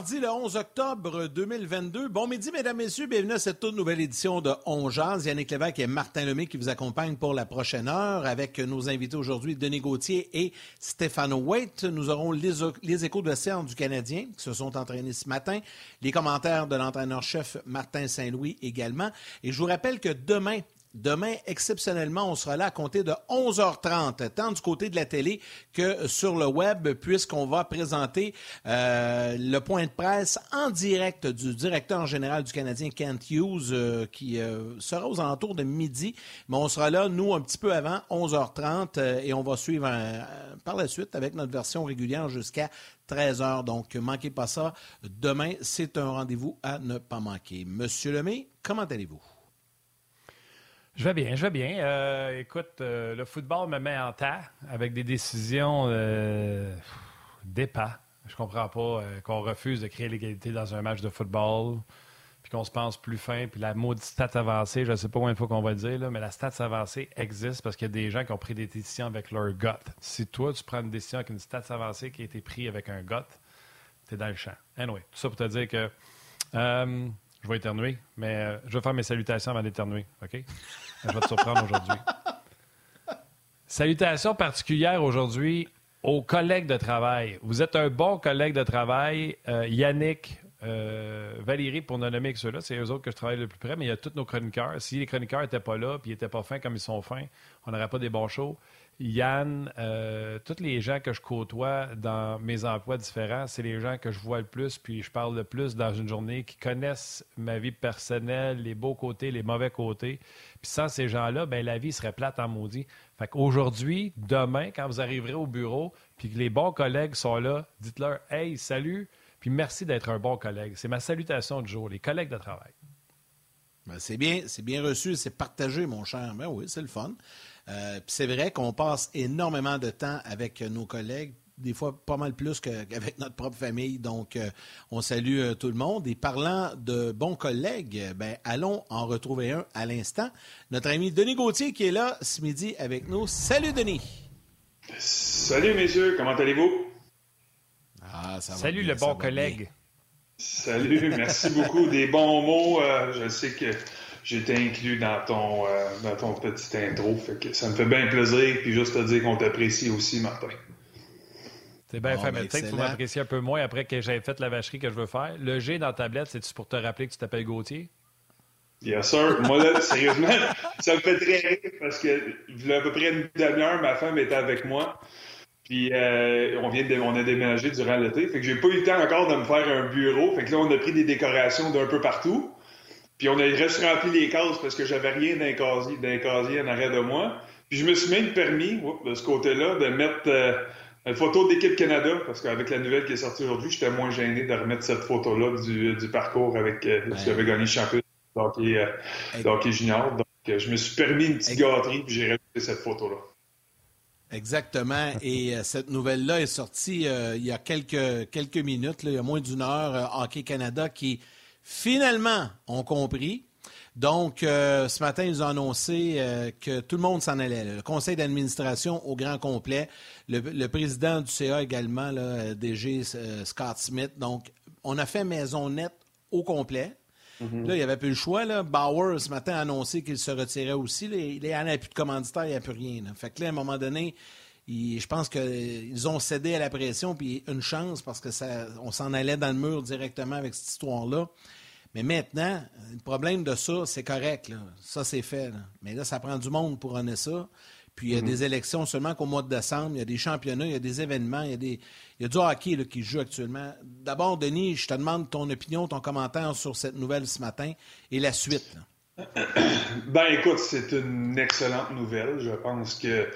Mardi le 11 octobre 2022. Bon midi, mesdames, messieurs. Bienvenue à cette toute nouvelle édition de On Jazz. Yannick Lévesque et Martin Lemay qui vous accompagnent pour la prochaine heure avec nos invités aujourd'hui, Denis Gauthier et Stéphano Waite. Nous aurons les, les échos de la séance du Canadien qui se sont entraînés ce matin, les commentaires de l'entraîneur-chef Martin Saint-Louis également. Et je vous rappelle que demain, Demain, exceptionnellement, on sera là à compter de 11h30, tant du côté de la télé que sur le web, puisqu'on va présenter euh, le point de presse en direct du directeur général du Canadien, Kent Hughes, euh, qui euh, sera aux alentours de midi. Mais on sera là, nous, un petit peu avant, 11h30, et on va suivre par la suite avec notre version régulière jusqu'à 13h. Donc, manquez pas ça. Demain, c'est un rendez-vous à ne pas manquer. Monsieur Lemay, comment allez-vous? Je vais bien, je vais bien. Euh, écoute, euh, le football me met en tas avec des décisions euh, d'épas. Je comprends pas euh, qu'on refuse de créer l'égalité dans un match de football, puis qu'on se pense plus fin, puis la maudite stat avancée, je ne sais pas combien de fois qu'on va le dire, là, mais la stat avancée existe parce qu'il y a des gens qui ont pris des décisions avec leur gut. Si toi, tu prends une décision avec une stat avancée qui a été prise avec un gut, tu es dans le champ. Anyway, tout ça pour te dire que je vais éternuer, mais euh, je vais faire mes salutations avant d'éternuer, OK? Je vais te surprendre aujourd'hui. Salutations particulières aujourd'hui aux collègues de travail. Vous êtes un bon collègue de travail. Euh, Yannick, euh, Valérie, pour ne nommer que ceux-là, c'est eux autres que je travaille le plus près, mais il y a tous nos chroniqueurs. Si les chroniqueurs n'étaient pas là, puis ils n'étaient pas fins comme ils sont fins, on n'aurait pas des bons shows. Yann, euh, tous les gens que je côtoie dans mes emplois différents, c'est les gens que je vois le plus, puis je parle le plus dans une journée, qui connaissent ma vie personnelle, les beaux côtés, les mauvais côtés. Puis sans ces gens-là, ben la vie serait plate en maudit. Fait qu'aujourd'hui, demain, quand vous arriverez au bureau, puis que les bons collègues sont là, dites-leur Hey, salut, puis merci d'être un bon collègue. C'est ma salutation du jour, les collègues de travail. Ben, c'est bien, c'est bien reçu, c'est partagé, mon cher. Ben oui, c'est le fun. Euh, c'est vrai qu'on passe énormément de temps avec nos collègues, des fois pas mal plus qu'avec notre propre famille. Donc, euh, on salue euh, tout le monde. Et parlant de bons collègues, ben, allons en retrouver un à l'instant. Notre ami Denis Gauthier qui est là ce midi avec nous. Salut Denis. Salut messieurs, comment allez-vous? Ah, Salut le bon collègue. Salut, merci beaucoup. Des bons mots. je sais que j'étais inclus dans ton, euh, dans ton petit intro. Fait que ça me fait bien plaisir. Puis juste te dire qu'on t'apprécie aussi, Martin. C'est bien fait, mais peut-être qu'il faut m'apprécier un peu moins après que j'ai fait la vacherie que je veux faire. Le G dans ta tablette, c'est-tu pour te rappeler que tu t'appelles Gauthier? Bien sûr. Moi, là, sérieusement, ça me fait très rire parce que, il y a à peu près une demi-heure, ma femme était avec moi. Puis euh, on vient de, on a déménagé durant l'été. Fait que j'ai pas eu le temps encore de me faire un bureau. Fait que là, on a pris des décorations d'un peu partout. Puis on a juste rempli les cases parce que j'avais rien d'un casier, d'un casier en arrière de moi. Puis je me suis même permis, de ce côté-là, de mettre euh, une photo d'équipe Canada, parce qu'avec la nouvelle qui est sortie aujourd'hui, j'étais moins gêné de remettre cette photo-là du, du, parcours avec euh, ce qui avait gagné le championnat de hockey, euh, junior. Donc je me suis permis une petite gâterie, puis j'ai rajouté cette photo-là. Exactement. Et cette nouvelle-là est sortie il y a quelques, quelques minutes, il y a moins d'une heure. Hockey Canada qui finalement ont compris. Donc, euh, ce matin, ils ont annoncé euh, que tout le monde s'en allait. Le conseil d'administration au grand complet, le, président du CA également, là, DG euh, Scott Smith. Donc, on a fait maison nette au complet. Mm-hmm. Là, il n'y avait plus le choix. Là. Bauer, ce matin, a annoncé qu'il se retirait aussi. il n'y a plus de commanditaire, il n'y a plus rien. Fait que là, à un moment donné, je pense qu'ils ont cédé à la pression, puis une chance parce que on s'en allait dans le mur directement avec cette histoire-là. Mais maintenant, le problème de ça, c'est correct. Ça, c'est fait. Mais là, ça prend du monde pour en ça. Puis il y a des élections seulement qu'au mois de décembre. Il y a des championnats, il y a des événements, il y a, des, il y a du hockey là, qui joue actuellement. D'abord, Denis, je te demande ton opinion, ton commentaire sur cette nouvelle ce matin et la suite. Ben écoute, c'est une excellente nouvelle. Je pense que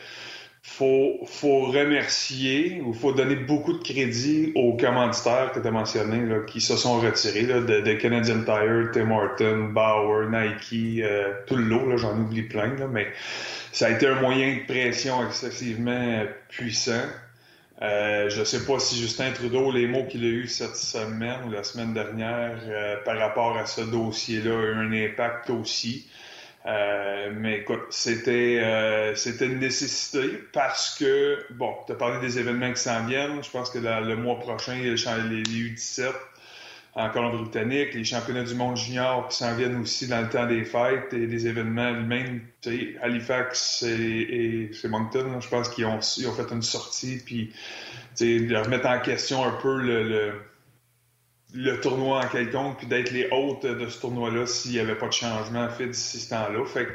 faut, faut remercier ou faut donner beaucoup de crédit aux commanditaires que tu as mentionnés là, qui se sont retirés là, de, Canadian Tire, Tim Horton, Bauer, Nike, euh, tout le lot, j'en oublie plein, là, mais ça a été un moyen de pression excessivement puissant. Euh, je ne sais pas si Justin Trudeau, les mots qu'il a eus cette semaine ou la semaine dernière euh, par rapport à ce dossier-là, ont eu un impact aussi. Euh, mais écoute, c'était euh, c'était une nécessité parce que, bon, tu as parlé des événements qui s'en viennent. Je pense que le mois prochain, il y a les, U17 en Colombie-Britannique, les championnats du monde junior qui s'en viennent aussi dans le temps des fêtes et des événements même, Halifax et, et Moncton, je pense qu'ils ont, ont fait une sortie, puis de remettre en question un peu le le tournoi en quelconque, puis d'être les hôtes de ce tournoi-là s'il n'y avait pas de changement fait d'ici ce temps-là. Fait que,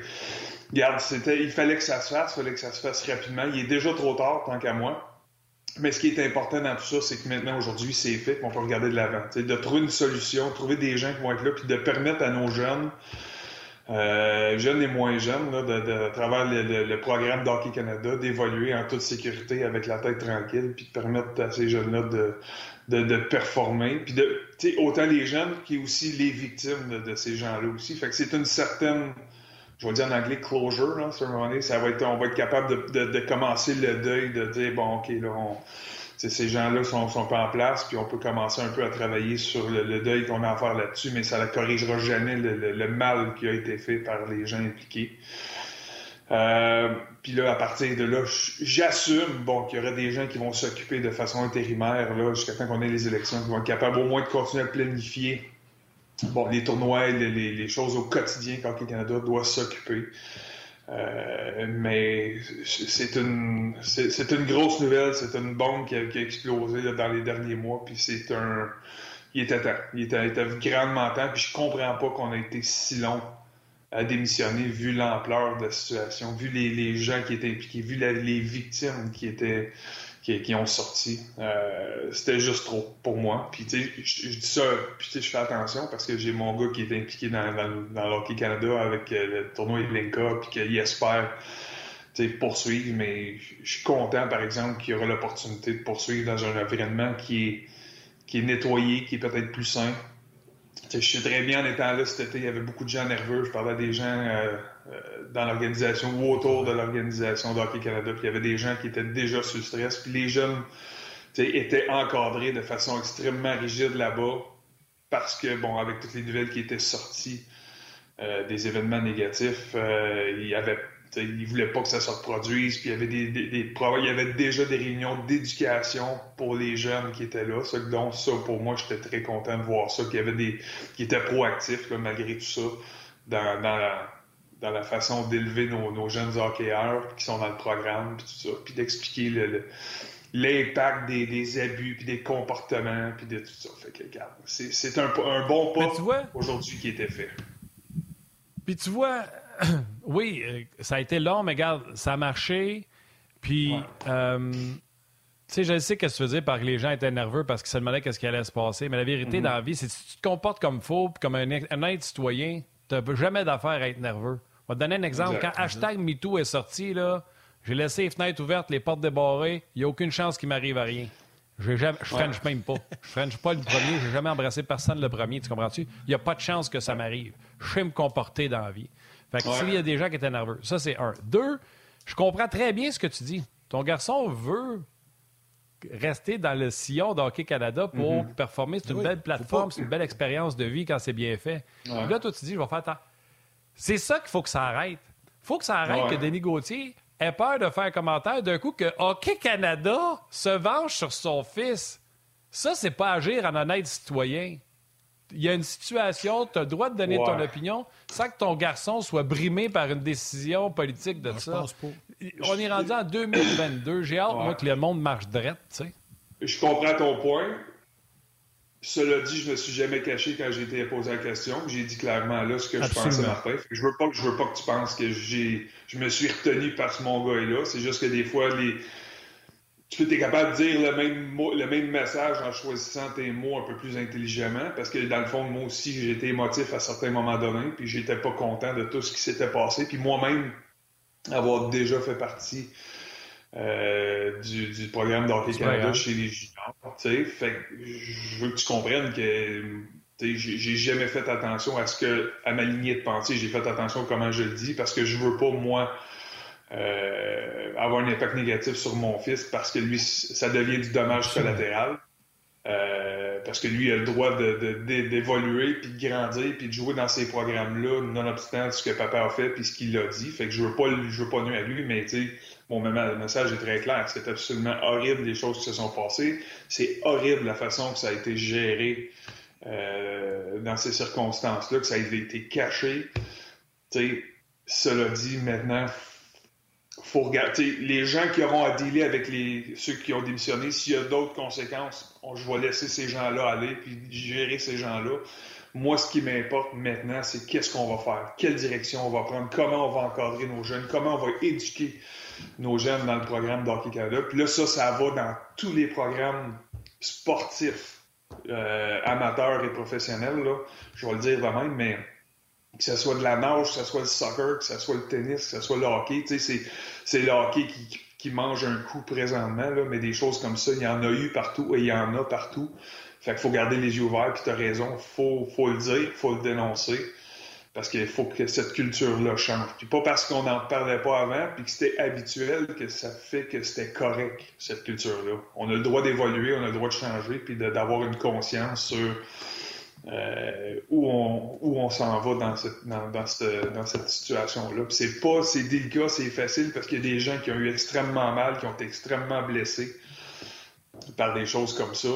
regarde, c'était, il fallait que ça se fasse, il fallait que ça se fasse rapidement. Il est déjà trop tard, tant qu'à moi. Mais ce qui est important dans tout ça, c'est que maintenant, aujourd'hui, c'est fait, on peut regarder de l'avant. De trouver une solution, trouver des gens qui vont être là, puis de permettre à nos jeunes, euh, jeunes et moins jeunes, là, de, de, à travers le, programme d'Hockey Canada, d'évoluer en toute sécurité avec la tête tranquille, puis de permettre à ces jeunes-là de, de, de performer. Puis de, autant les jeunes qui aussi les victimes de, ces gens-là aussi. Fait que c'est une certaine, je vais dire en anglais, closure, là, sur un moment donné. Ça va être, on va être capable de, de, commencer le deuil, de dire, bon, OK, là, on, ces gens-là sont, sont pas en place, puis on peut commencer un peu à travailler sur le, deuil qu'on a à faire là-dessus, mais ça ne corrigera jamais le, le, mal qui a été fait par les gens impliqués. Euh, puis là, à partir de là, j'assume bon, qu'il y aura des gens qui vont s'occuper de façon intérimaire là, jusqu'à temps qu'on ait les élections, qui vont être capables au moins de continuer à planifier bon, les tournois, les, choses au quotidien quand le Canada doit s'occuper. Euh, mais c'est une c'est une grosse nouvelle, c'est une bombe qui a, explosé dans les derniers mois, puis c'est un il était temps, il était, il grandement temps, puis je comprends pas qu'on a été si long à démissionner vu l'ampleur de la situation, vu les, les, gens qui étaient impliqués, vu les victimes qui étaient qui, ont sorti. Euh, c'était juste trop pour moi. Puis tu sais, je, dis ça, puis je fais attention parce que j'ai mon gars qui est impliqué dans, dans, l'Hockey Canada avec euh, le tournoi Evelinka, puis qu'il espère poursuivre, mais je suis content, par exemple, qu'il y aura l'opportunité de poursuivre dans un environnement qui est, qui est nettoyé, qui est peut-être plus sain, je suis très bien en étant là cet été. Il y avait beaucoup de gens nerveux. Je parlais à des gens euh, dans l'organisation ou autour de l'organisation d'Hockey Canada. Puis il y avait des gens qui étaient déjà sous stress. Puis les jeunes étaient encadrés de façon extrêmement rigide là-bas parce que, bon, avec toutes les nouvelles qui étaient sorties euh, des événements négatifs, avait il voulait pas que ça se reproduise, puis il y avait des, il y avait déjà des réunions d'éducation pour les jeunes qui étaient là. Donc ça, pour moi, j'étais très content de voir ça, qu'il y avait des qui étaient proactifs malgré tout ça dans, dans la dans la façon d'élever nos, nos, jeunes hockeyeurs qui sont dans le programme, puis tout ça, puis d'expliquer le, l'impact des, des, abus, puis des comportements, puis de tout ça. Fait que, regarde, c'est, un bon pas aujourd'hui qui était fait. Puis tu vois, oui, euh, ça a été long, mais regarde, ça a marché. Puis, euh, tu sais, je sais ce que tu veux dire par que les gens étaient nerveux parce qu'ils se demandaient qu'est-ce qui allait se passer. Mais la vérité mm-hmm. dans la vie, c'est que si tu te comportes comme faux, comme un, un être citoyen, tu n'as jamais d'affaire à être nerveux. On va te donner un exemple. Quand hashtag MeToo est sorti, là, j'ai laissé les fenêtres ouvertes, les portes débarrées. Il n'y a aucune chance qu'il m'arrive à rien. Je ne French même pas. Je French pas le premier. J'ai jamais embrassé personne le premier. Tu comprends-tu? Il n'y a pas de chance que ça m'arrive. Je sais me comporter dans la vie. Fait que s'il y a des gens qui étaient nerveux, ça c'est un. Deux, je comprends très bien ce que tu dis. Ton garçon veut rester dans le sillon d'Hockey Canada pour mhm. performer. C'est une belle plateforme, c'est une belle expérience de vie quand c'est bien fait. Là, toi, tu dis, je vais faire tant. C'est ça qu'il faut que ça arrête. Il faut que ça arrête que Denis Gauthier ait peur de faire un commentaire d'un coup que Hockey Canada se venge sur son fils. Ça, c'est pas agir en honnête citoyen il y a une situation, tu as le droit de donner ton opinion sans que ton garçon soit brimé par une décision politique de ça. On est rendu en 2022. J'ai hâte, moi, que le monde marche drette, tu sais. Je comprends ton point. Cela dit, je me suis jamais caché quand j'ai été posé la question. J'ai dit clairement là ce que je pensais, Martin. Je veux pas que je veux pas que tu penses que j'ai je me suis retenu parce que mon gars est là. C'est juste que des fois, les tu être capable de dire le même, le même message en choisissant tes mots un peu plus intelligemment, parce que dans le fond, moi aussi, j'étais émotif à certains moments donnés, puis j'étais pas content de tout ce qui s'était passé, puis moi-même, avoir déjà fait partie euh, du, programme d'Hockey Canada chez les juniors, fait je veux que tu comprennes que j'ai jamais fait attention à ce que à ma lignée de pensée, j'ai fait attention à comment je le dis, parce que je veux pas, moi, euh, avoir un impact négatif sur mon fils parce que lui, ça devient du dommage collatéral. Euh, parce que lui il a le droit d'évoluer, puis de grandir, puis de jouer dans ces programmes-là, nonobstant ce que papa a fait, puis ce qu'il a dit. Fait que je veux pas, je veux pas nuire à lui, mais tu sais, mon message est très clair. C'est absolument horrible les choses qui se sont passées. C'est horrible la façon que ça a été géré euh, dans ces circonstances-là, que ça a été caché. Cela dit, maintenant, faut regarder les gens qui auront à dealer avec les, ceux qui ont démissionné. S'il y a d'autres conséquences, je vais laisser ces gens-là aller puis gérer ces gens-là. Moi, ce qui m'importe maintenant, c'est qu'est-ce qu'on va faire, quelle direction on va prendre, comment on va encadrer nos jeunes, comment on va éduquer nos jeunes dans le programme d'Hockey Canada. Puis là, ça, ça va dans tous les programmes sportifs, euh, amateurs et professionnels. Là. Je vais le dire de même, mais que ce soit de la nage, que ce soit le soccer, que ce soit le tennis, que ce soit le hockey. Sais, c'est le hockey qui, qui, mange un coup présentement, là, mais des choses comme ça, il y en a eu partout et il y en a partout. Fait qu'il faut garder les yeux ouverts, puis tu as raison, faut, faut le dire, faut le dénoncer, parce qu'il faut que cette culture-là change. Puis pas parce qu'on n'en parlait pas avant, puis que c'était habituel, que ça fait que c'était correct, cette culture-là. On a le droit d'évoluer, on a le droit de changer, puis d'avoir une conscience sur euh, où on, où on s'en va dans cette, dans, cette, dans cette situation-là. c'est pas, c'est délicat, c'est facile parce qu'il y a des gens qui ont eu extrêmement mal, qui ont été extrêmement blessés par des choses comme ça.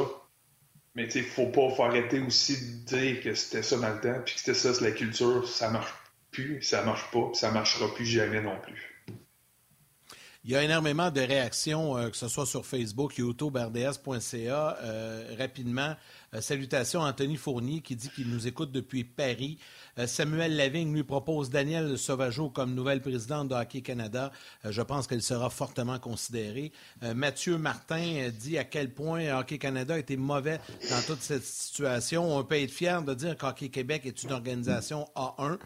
Mais tu faut pas arrêter aussi de dire que c'était ça dans le temps, puis que c'était ça, c'est la culture, ça marche plus, ça marche pas, puis ça marchera plus jamais non plus. Il y a énormément de réactions, euh, que ce soit sur Facebook, YouTube, RDS.ca. Euh, rapidement, euh, salutations à Anthony Fournier qui dit qu'il nous écoute depuis Paris. Euh, Samuel Lavigne lui propose Daniel Sauvageau comme nouvelle présidente de Hockey Canada. Euh, je pense qu'elle sera fortement considérée. Mathieu Martin dit à quel point Hockey Canada a été mauvais dans toute cette situation. On peut être fier de dire qu'Hockey Québec est une organisation A1.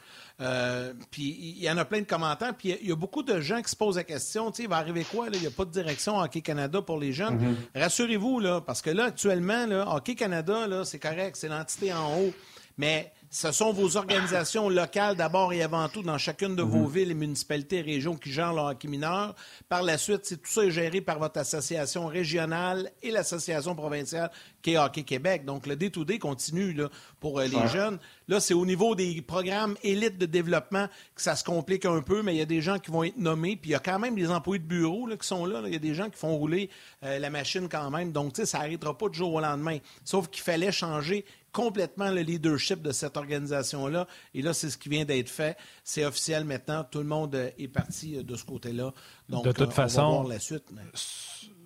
puis il y en a plein de commentaires. Puis il y, a beaucoup de gens qui se posent la question, tu sais, il va arriver quoi? Il n'y a pas de direction Hockey Canada pour les jeunes. Mm-hmm. Rassurez-vous, là, parce que là, actuellement, là, Hockey Canada c'est correct, c'est l'entité en haut. Mais ce sont vos organisations locales d'abord et avant tout dans chacune de vos mhm. villes et municipalités et régions qui gèrent le hockey mineur. Par la suite, c'est tout ça est géré par votre association régionale et l'association provinciale qui est Hockey Québec. Donc, le D2D continue là, pour euh, les jeunes. Là, c'est au niveau des programmes élites de développement que ça se complique un peu, mais il y a des gens qui vont être nommés. Puis il y a quand même des employés de bureau qui sont là, Il y a des gens qui font rouler euh, la machine quand même. Donc, tu sais, ça n'arrêtera pas du jour au lendemain. Sauf qu'il fallait changer complètement le leadership de cette organisation-là. Et là, c'est ce qui vient d'être fait. C'est officiel maintenant. Tout le monde est parti de ce côté-là. Donc, de toute façon, on va voir la suite.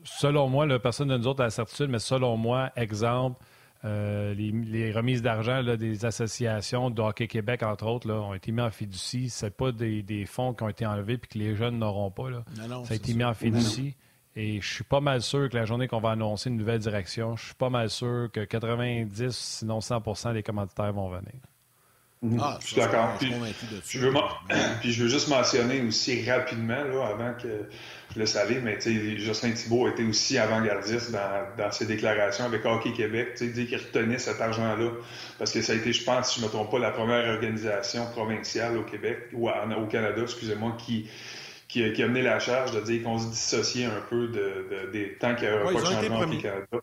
Selon moi, personne de nous autres a la certitude, mais selon moi, exemple, euh, les, remises d'argent des associations de Hockey Québec, entre autres, là, ont été mis en fiducie. Ce pas des, fonds qui ont été enlevés et que les jeunes n'auront pas. Là. ça a été mis en fiducie. Et je suis pas mal sûr que la journée qu'on va annoncer une nouvelle direction, je suis pas mal sûr que 90, sinon 100% des commanditaires vont venir. Mhm. Ah, je suis d'accord. Puis, je veux puis je veux juste mentionner aussi rapidement, là, avant que je laisse aller, mais Jocelyn Thibault était aussi avant-gardiste dans, dans, ses déclarations avec Hockey Québec, dit qu'il retenait cet argent-là, parce que ça a été, je pense, si je ne me trompe pas, la première organisation provinciale au Québec, ou au Canada, excusez-moi, qui, qui, a mené la charge de dire qu'on se dissociait un peu de, des temps qu'il n'y avait pas de changement au Canada.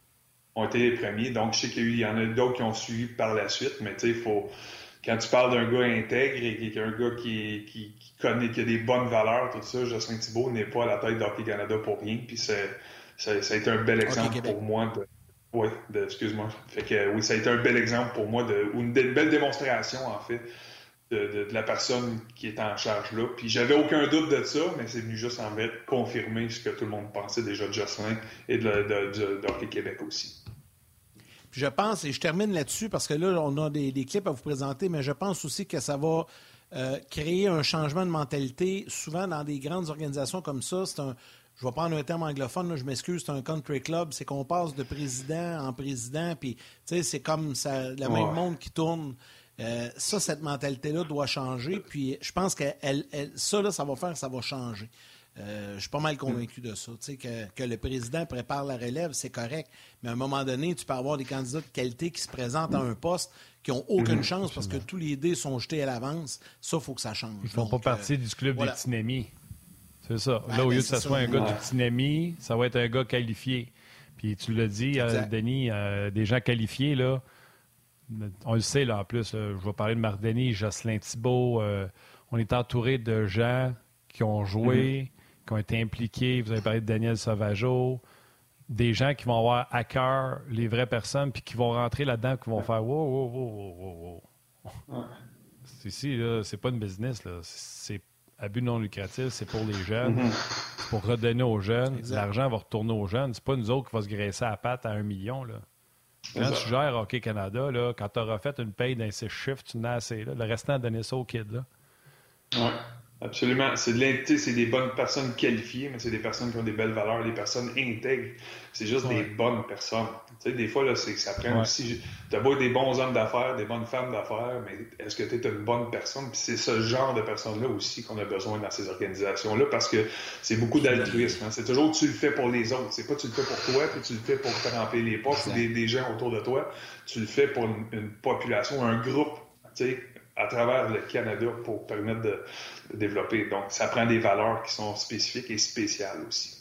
ont été les premiers. Donc, je sais qu'il y, en a d'autres qui ont suivi par la suite, mais tu sais, faut. Quand tu parles d'un gars intègre et qu'un gars qui, qui, connaît, qui a des bonnes valeurs, tout ça, Jocelyn Thibault n'est pas à la tête d'Hockey Canada pour rien. Puis ça, ça, a été un bel exemple pour moi de. Oui, excuse-moi. Fait que oui, ça a été un bel exemple pour moi de, ou une belle démonstration, en fait, de, de, la personne qui est en charge là. Puis j'avais aucun doute de ça, mais c'est venu juste en fait confirmer ce que tout le monde pensait déjà de Jocelyn et de, de, de Québec aussi. Puis je pense, et je termine là-dessus parce que là, on a des, clips à vous présenter, mais je pense aussi que ça va euh, créer un changement de mentalité. Souvent, dans des grandes organisations comme ça, c'est un. Je vais prendre un terme anglophone, je m'excuse, c'est un country club. C'est qu'on passe de président en président, puis c'est comme ça, le même monde qui tourne. Euh, ça, cette mentalité-là doit changer. Puis je pense que elle, ça, là, ça va faire, ça va changer. Euh, je suis pas mal convaincu de ça. Que, que, le président prépare la relève, c'est correct. Mais à un moment donné, tu peux avoir des candidats de qualité qui se présentent à un poste qui n'ont aucune mhm. chance parce que tous les dés sont jetés à l'avance. Ça, il faut que ça change. Ils ne font pas partie euh, du club des petits C'est ça. Là, au lieu que ce soit un gars du petit ça va être un gars qualifié. Puis tu l'as dit, Denis, des gens qualifiés, là, on le sait, là, en plus, je vais parler de Marc Denis, Jocelyn Thibault. Euh, on est entouré de gens qui ont joué, mhm. qui ont été impliqués. Vous avez parlé de Daniel Sauvageau. Des gens qui vont avoir à cœur les vraies personnes, puis qui vont rentrer là-dedans, qui vont faire wow, wow, wow, wow, wow. Ici, là, c'est pas une business, là. C'est à but non lucratif, c'est pour les jeunes, mhm. pour redonner aux jeunes. L'argent va retourner aux jeunes. C'est pas nous autres qui va se graisser à la patte à un million, là. Quand tu gères Hockey Canada, là, quand tu auras fait une paye d'un six chiffres, tu n'as assez. Là. Le restant, donner ça au kid. Là. Ouais. Absolument. C'est de c'est des bonnes personnes qualifiées, mais c'est des personnes qui ont des belles valeurs, des personnes intègres. C'est juste des bonnes personnes. Tu sais, des fois, là, c'est que ça prend aussi. Tu as beau des bons hommes d'affaires, des bonnes femmes d'affaires, mais est-ce que tu es une bonne personne? Puis c'est ce genre de personnes-là aussi qu'on a besoin dans ces organisations-là parce que c'est beaucoup d'altruisme. Hein. C'est toujours tu le fais pour les autres. C'est pas tu le fais pour toi, puis tu le fais pour te remplir les poches ou des, gens autour de toi. Tu le fais pour une, une population, un groupe. Tu sais, à travers le Canada pour permettre de, développer. Donc, ça prend des valeurs qui sont spécifiques et spéciales aussi.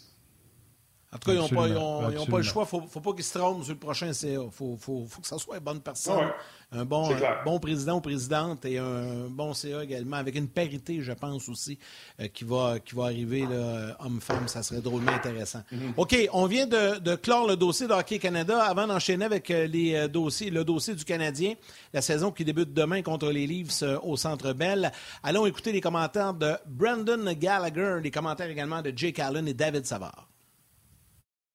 En tout cas, ils n'ont pas, pas, le choix. Il ne faut, pas qu'ils se trompent sur le prochain CA. Il faut, faut, faut, que ça soit une bonne personne un bon, bon président ou présidente et un bon CA également, avec une parité, je pense aussi, euh, qui, va, qui va arriver, homme-femme. Ça serait drôlement intéressant. Mhm. OK, on vient de, clore le dossier de Hockey Canada. Avant d'enchaîner avec euh, les euh, dossiers, le dossier du Canadien, la saison qui débute demain contre les Leafs au Centre Bell, allons écouter les commentaires de Brandon Gallagher, les commentaires également de Jake Allen et David Savard.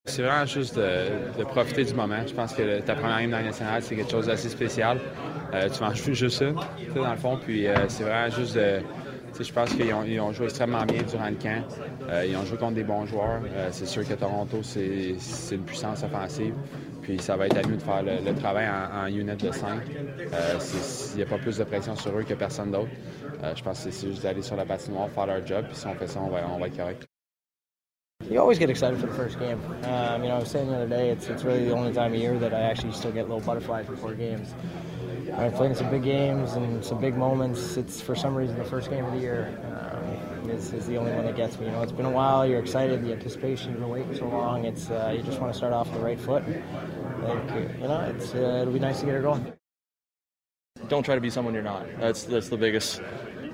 C'est vraiment juste de, profiter du moment. Je pense que ta première game dans nationale, c'est quelque chose d'assez spécial. Euh, tu manges plus juste ça, dans le fond. Puis euh, c'est vraiment juste de. Je pense qu'ils ont, joué extrêmement bien durant le camp. Euh, ils ont joué contre des bons joueurs. c'est sûr que Toronto, c'est une puissance offensive. Puis ça va être à nous de faire le, travail en, unit de 5. Il n'y a pas plus de pression sur eux que personne d'autre. je pense que c'est juste d'aller sur la patinoire, faire leur job. Puis si on fait ça, on va, on va être correct. You always get excited for the first game. Um, you know, I was saying the other day, it's, it's really the only time of year that I actually still get little butterflies before games. I'm playing some big games and some big moments. It's for some reason the first game of the year um, is, is, the only one that gets me. You know, it's been a while. You're excited. The anticipation. You've been waiting so long. It's uh, you just want to start off on the right foot. Like, you know, it's uh, it'll be nice to get her going. Don't try to be someone you're not. That's that's the biggest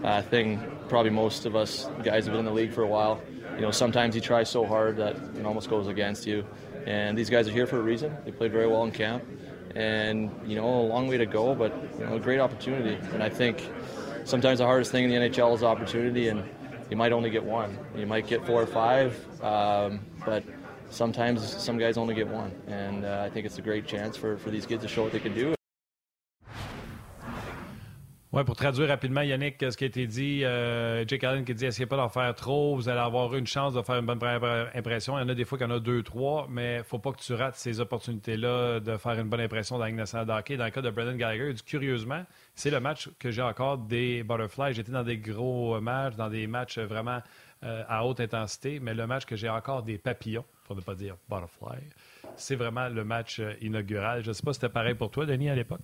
uh, thing. Probably most of us guys have been in the league for a while you know, sometimes you try so hard that it almost goes against you. And these guys are here for a reason. They played very well in camp, and you know, a long way to go, but you know, a great opportunity. And I think sometimes the hardest thing in the NHL is opportunity, and you might only get one. You might get four or five, um, but sometimes some guys only get one. And uh, I think it's a great chance for, for these kids to show what they can do. Pour traduire rapidement, Yannick, ce qui a été dit, euh, Jake Allen qui dit essayez pas d'en faire trop, vous allez avoir une chance de faire une bonne première impression. Il y en a des fois qu'il y en a deux, trois, mais faut pas que tu rates ces opportunités-là de faire une bonne impression dans la Dans le cas de Brendan Gallagher, curieusement, c'est le match que j'ai encore des Butterflies. J'étais dans des gros matchs, dans des matchs vraiment euh, à haute intensité, mais le match que j'ai encore des papillons, pour ne pas dire Butterfly, c'est vraiment le match euh, inaugural. Je ne sais pas si c'était pareil pour toi, Denis, à l'époque.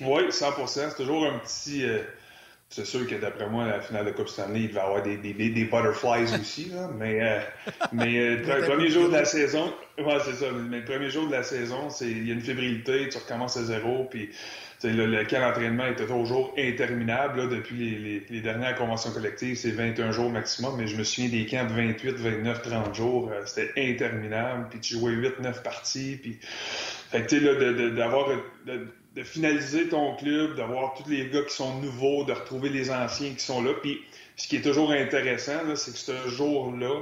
Oui, 100 C'est toujours un petit. Euh, c'est sûr que d'après moi, la finale de Coupe Stanley, il va y avoir des, des, des butterflies aussi. Là, mais euh, mais euh, le premier jour de la saison, ouais, c'est ça. Mais le premier jour de la saison, c'est il y a une fébrilité, tu recommences à zéro, puis le, le camp d'entraînement était toujours interminable. Là, depuis les, les, les, dernières conventions collectives, c'est 21 jours maximum, mais je me souviens des camps de 28, 29, 30 jours, c'était interminable. Puis tu jouais 8, 9 parties, puis fait que tu sais, d'avoir de finaliser ton club, d'avoir tous les gars qui sont nouveaux, de retrouver les anciens qui sont là. Puis ce qui est toujours intéressant, c'est que ce jour-là,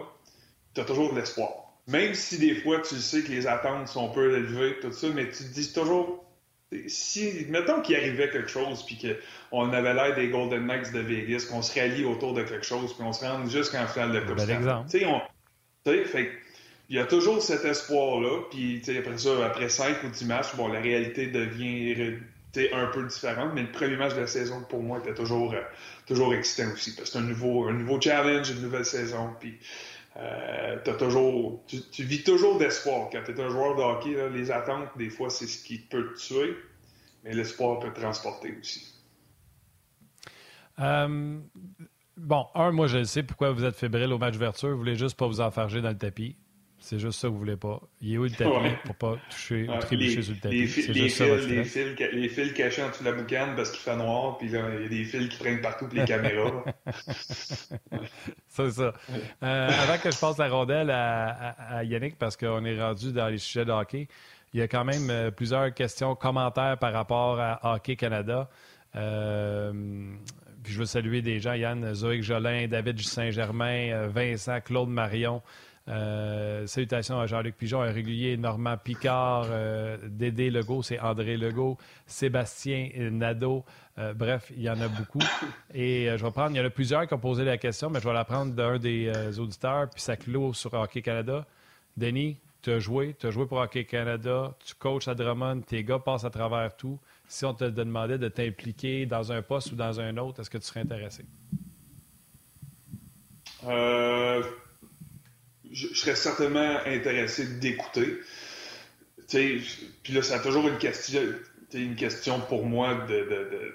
tu as toujours de l'espoir. même si des fois tu sais que les attentes sont peu élevées, tout ça, mais tu te dis toujours, si, mettons qu'il arrivait quelque chose, puis qu'on avait l'air des Golden Knights de Vegas, qu'on se rallie autour de quelque chose, puis on se rende jusqu'en finale de Coupe Stanley. fait il y a toujours cet espoir-là, puis après ça, après 5 ou 10 matchs, bon, la réalité devient un peu différente, mais le premier match de la saison, pour moi, était toujours, euh, toujours excitant aussi, parce que c'est un nouveau, un nouveau challenge, une nouvelle saison, puis euh, toujours, tu, vis toujours d'espoir. Quand tu es un joueur de hockey, les attentes, des fois, c'est ce qui peut te tuer, mais l'espoir peut te transporter aussi. Euh, bon, un, moi, je sais pourquoi vous êtes fébrile au match verture. Vous voulez juste pas vous enfarger dans le tapis. C'est juste ça que vous voulez pas. Il est où le tapis pour pas toucher ou trébucher sur le tapis? Les, fils, les, fils, les, fils, les, fils, cachés en dessous de la boucane parce qu'il fait noir, puis là, il y a des fils qui traînent partout, puis les caméras. c'est ça. Euh, avant que je passe la rondelle à, Yannick, parce qu'on est rendu dans les sujets de hockey, il y a quand même euh, plusieurs questions, commentaires par rapport à Hockey Canada. Euh, puis je veux saluer des gens, Yann Zoïc Jolin, David Saint-Germain, Vincent, Claude Marion. Euh, salutations à Jean-Luc Pigeon, un régulier Normand Picard, euh, Dédé Legault, c'est André Legault, Sébastien Nadeau. Euh, bref, il y en a beaucoup. Et je vais prendre, il y en a plusieurs qui ont posé la question, mais je vais la prendre d'un des auditeurs, puis ça clôt sur Hockey Canada. Denis, tu as joué, tu as joué pour Hockey Canada, tu coaches à Drummond, tes gars passent à travers tout. Si on te demandait de t'impliquer dans un poste ou dans un autre, est-ce que tu serais intéressé? Euh, je, serais certainement intéressé d'écouter. Puis là, ça a toujours une question, pour moi de,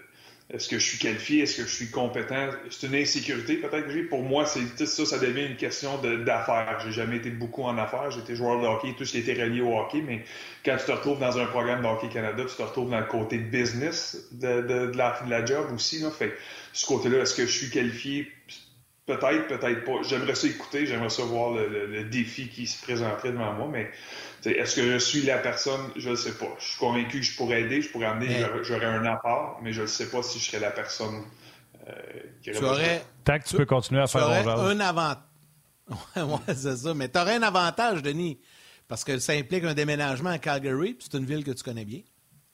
est-ce que je suis qualifié, est-ce que je suis compétent? C'est une insécurité peut-être que j'ai. Pour moi, c'est ça, ça devient une question d'affaires. J'ai jamais été beaucoup en affaires. J'étais joueur de hockey, tout ce qui était relié au hockey, mais quand tu te retrouves dans un programme de Hockey Canada, tu te retrouves dans le côté business de, de la, job aussi. Là. Fait ce côté-là, est-ce que je suis qualifié? Peut-être, peut-être pas. J'aimerais ça écouter, j'aimerais ça voir le, défi qui se présenterait devant moi, mais est-ce que je suis la personne? Je ne sais pas. Je suis convaincu que je pourrais aider, je pourrais amener, j'aurais un apport, mais je ne sais pas si je serais la personne euh, qui aurait tu aurais, Tant que tu, peux continuer à faire aurais un avantage. ouais, c'est ça. Mais tu aurais un avantage, Denis, parce que ça implique un déménagement à Calgary, c'est une ville que tu connais bien.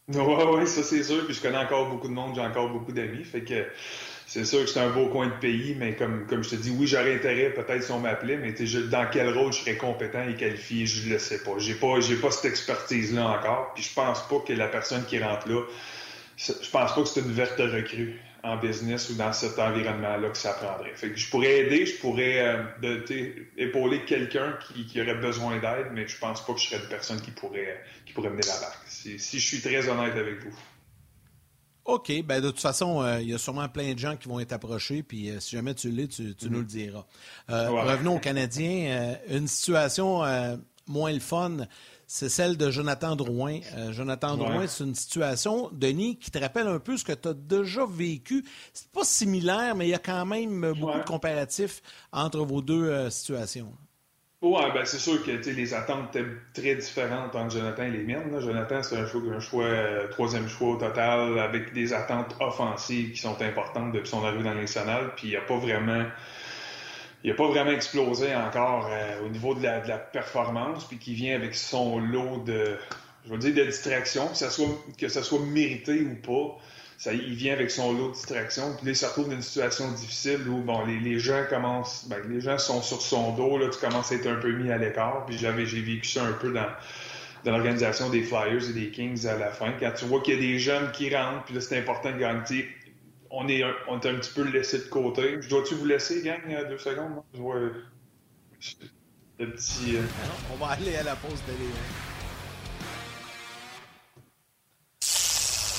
Oui, oui, ça c'est sûr. Puis je connais encore beaucoup de monde, j'ai encore beaucoup d'amis. Fait que c'est sûr que c'est un beau coin de pays, mais comme, je te dis, oui, j'aurais intérêt peut-être si on m'appelait, mais dans quel rôle je serais compétent et qualifié, je ne le sais pas. J'ai pas, pas cette expertise-là encore, puis je pense pas que la personne qui rentre là, je pense pas que c'est une verte recrue en business ou dans cet environnement-là que ça prendrait. Fait que je pourrais aider, je pourrais euh, épauler quelqu'un qui, aurait besoin d'aide, mais je pense pas que je serais une personne qui pourrait, mener la barque. Si je suis très honnête avec vous. OK. Ben de toute façon, euh, il y a sûrement plein de gens qui vont être approchés, puis euh, si jamais tu l'es, tu, nous le diras. Euh, revenons aux Canadiens. une situation moins le fun, c'est celle de Jonathan Drouin. Jonathan Drouin, c'est une situation, Denis, qui te rappelle un peu ce que tu as déjà vécu. C'est pas similaire, mais il y a quand même beaucoup de comparatifs entre vos deux situations. Oui, ben c'est sûr que les attentes étaient très différentes entre Jonathan et les miennes. Jonathan, c'est un choix, un choix euh, troisième choix au total, avec des attentes offensives qui sont importantes depuis son arrivée dans le national. Puis il n'a pas vraiment. Il a pas vraiment explosé encore euh, au niveau de la, performance, puis qui vient avec son lot de, je que ça soit mérité ou pas ça, il vient avec son lot de distractions. Puis là, il se retrouve dans une situation difficile où bon, les, les gens commencent, ben, les gens sont sur son dos, là, tu commences à être un peu mis à l'écart. Puis j'avais, j'ai vécu ça un peu dans, dans l'organisation des Flyers et des Kings à la fin. Quand tu vois qu'il y a des jeunes qui rentrent, puis là, c'est important de gagner. On est, un, un petit peu laissé de côté. Je dois-tu vous laisser, gang, deux secondes? Je vois le petit. Euh, on va aller à la pause de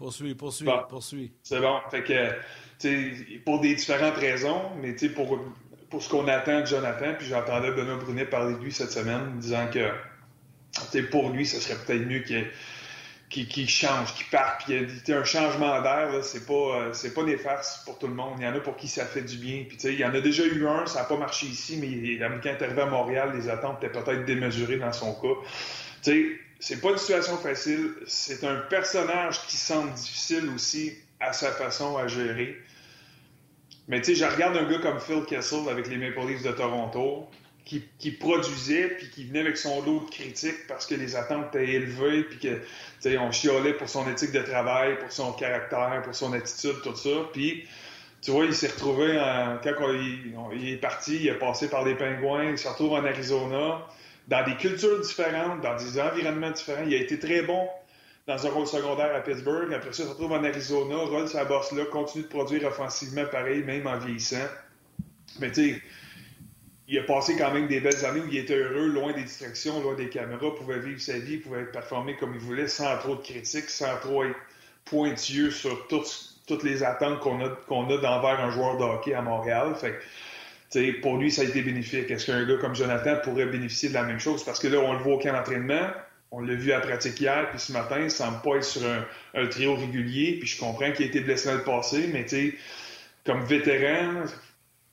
Poursuis, poursuis, poursuis. C'est bon. Fait que, pour des différentes raisons, mais pour, pour ce qu'on attend de Jonathan. Puis j'entendais Benoît Brunet parler de lui cette semaine, disant que pour lui, ce serait peut-être mieux qu'il change, qu'il parte. Puis un changement d'air, c'est pas, euh, c'est pas des farces pour tout le monde. Il y en a pour qui ça fait du bien. Puis il y en a déjà eu un, ça n'a pas marché ici, mais quand il est arrivé à Montréal, les attentes étaient peut-être démesurées dans son cas. C'est pas une situation facile. C'est un personnage qui semble difficile aussi à sa façon à gérer. Mais tu sais, je regarde un gars comme Phil Kessel avec les Maple Leafs de Toronto, qui, produisait, puis qui venait avec son lot de critiques parce que les attentes étaient élevées, puis que, on chiolait pour son éthique de travail, pour son caractère, pour son attitude, tout ça. Puis, tu vois, il s'est retrouvé, quand il, est parti, il est passé par les Pingouins, il se retrouve en Arizona, dans des cultures différentes, dans des environnements différents. Il a été très bon dans un rôle secondaire à Pittsburgh. Après ça, il se retrouve en Arizona, roule sa bosse là, continue de produire offensivement pareil, même en vieillissant. Mais tu sais, il a passé quand même des belles années où il était heureux, loin des distractions, loin des caméras, pouvait vivre sa vie, pouvait performer comme il voulait, sans trop de critiques, sans trop être pointilleux sur toutes, les attentes qu'on a, qu'on a d'envers un joueur de hockey à Montréal. Fait que, pour lui, ça a été bénéfique. Est-ce qu'un gars comme Jonathan pourrait bénéficier de la même chose? Parce que là, on le voit au camp d'entraînement, on l'a vu à pratique hier, puis ce matin, il semble pas être sur un, trio régulier, puis je comprends qu'il a été blessé dans le passé, mais tu comme vétéran,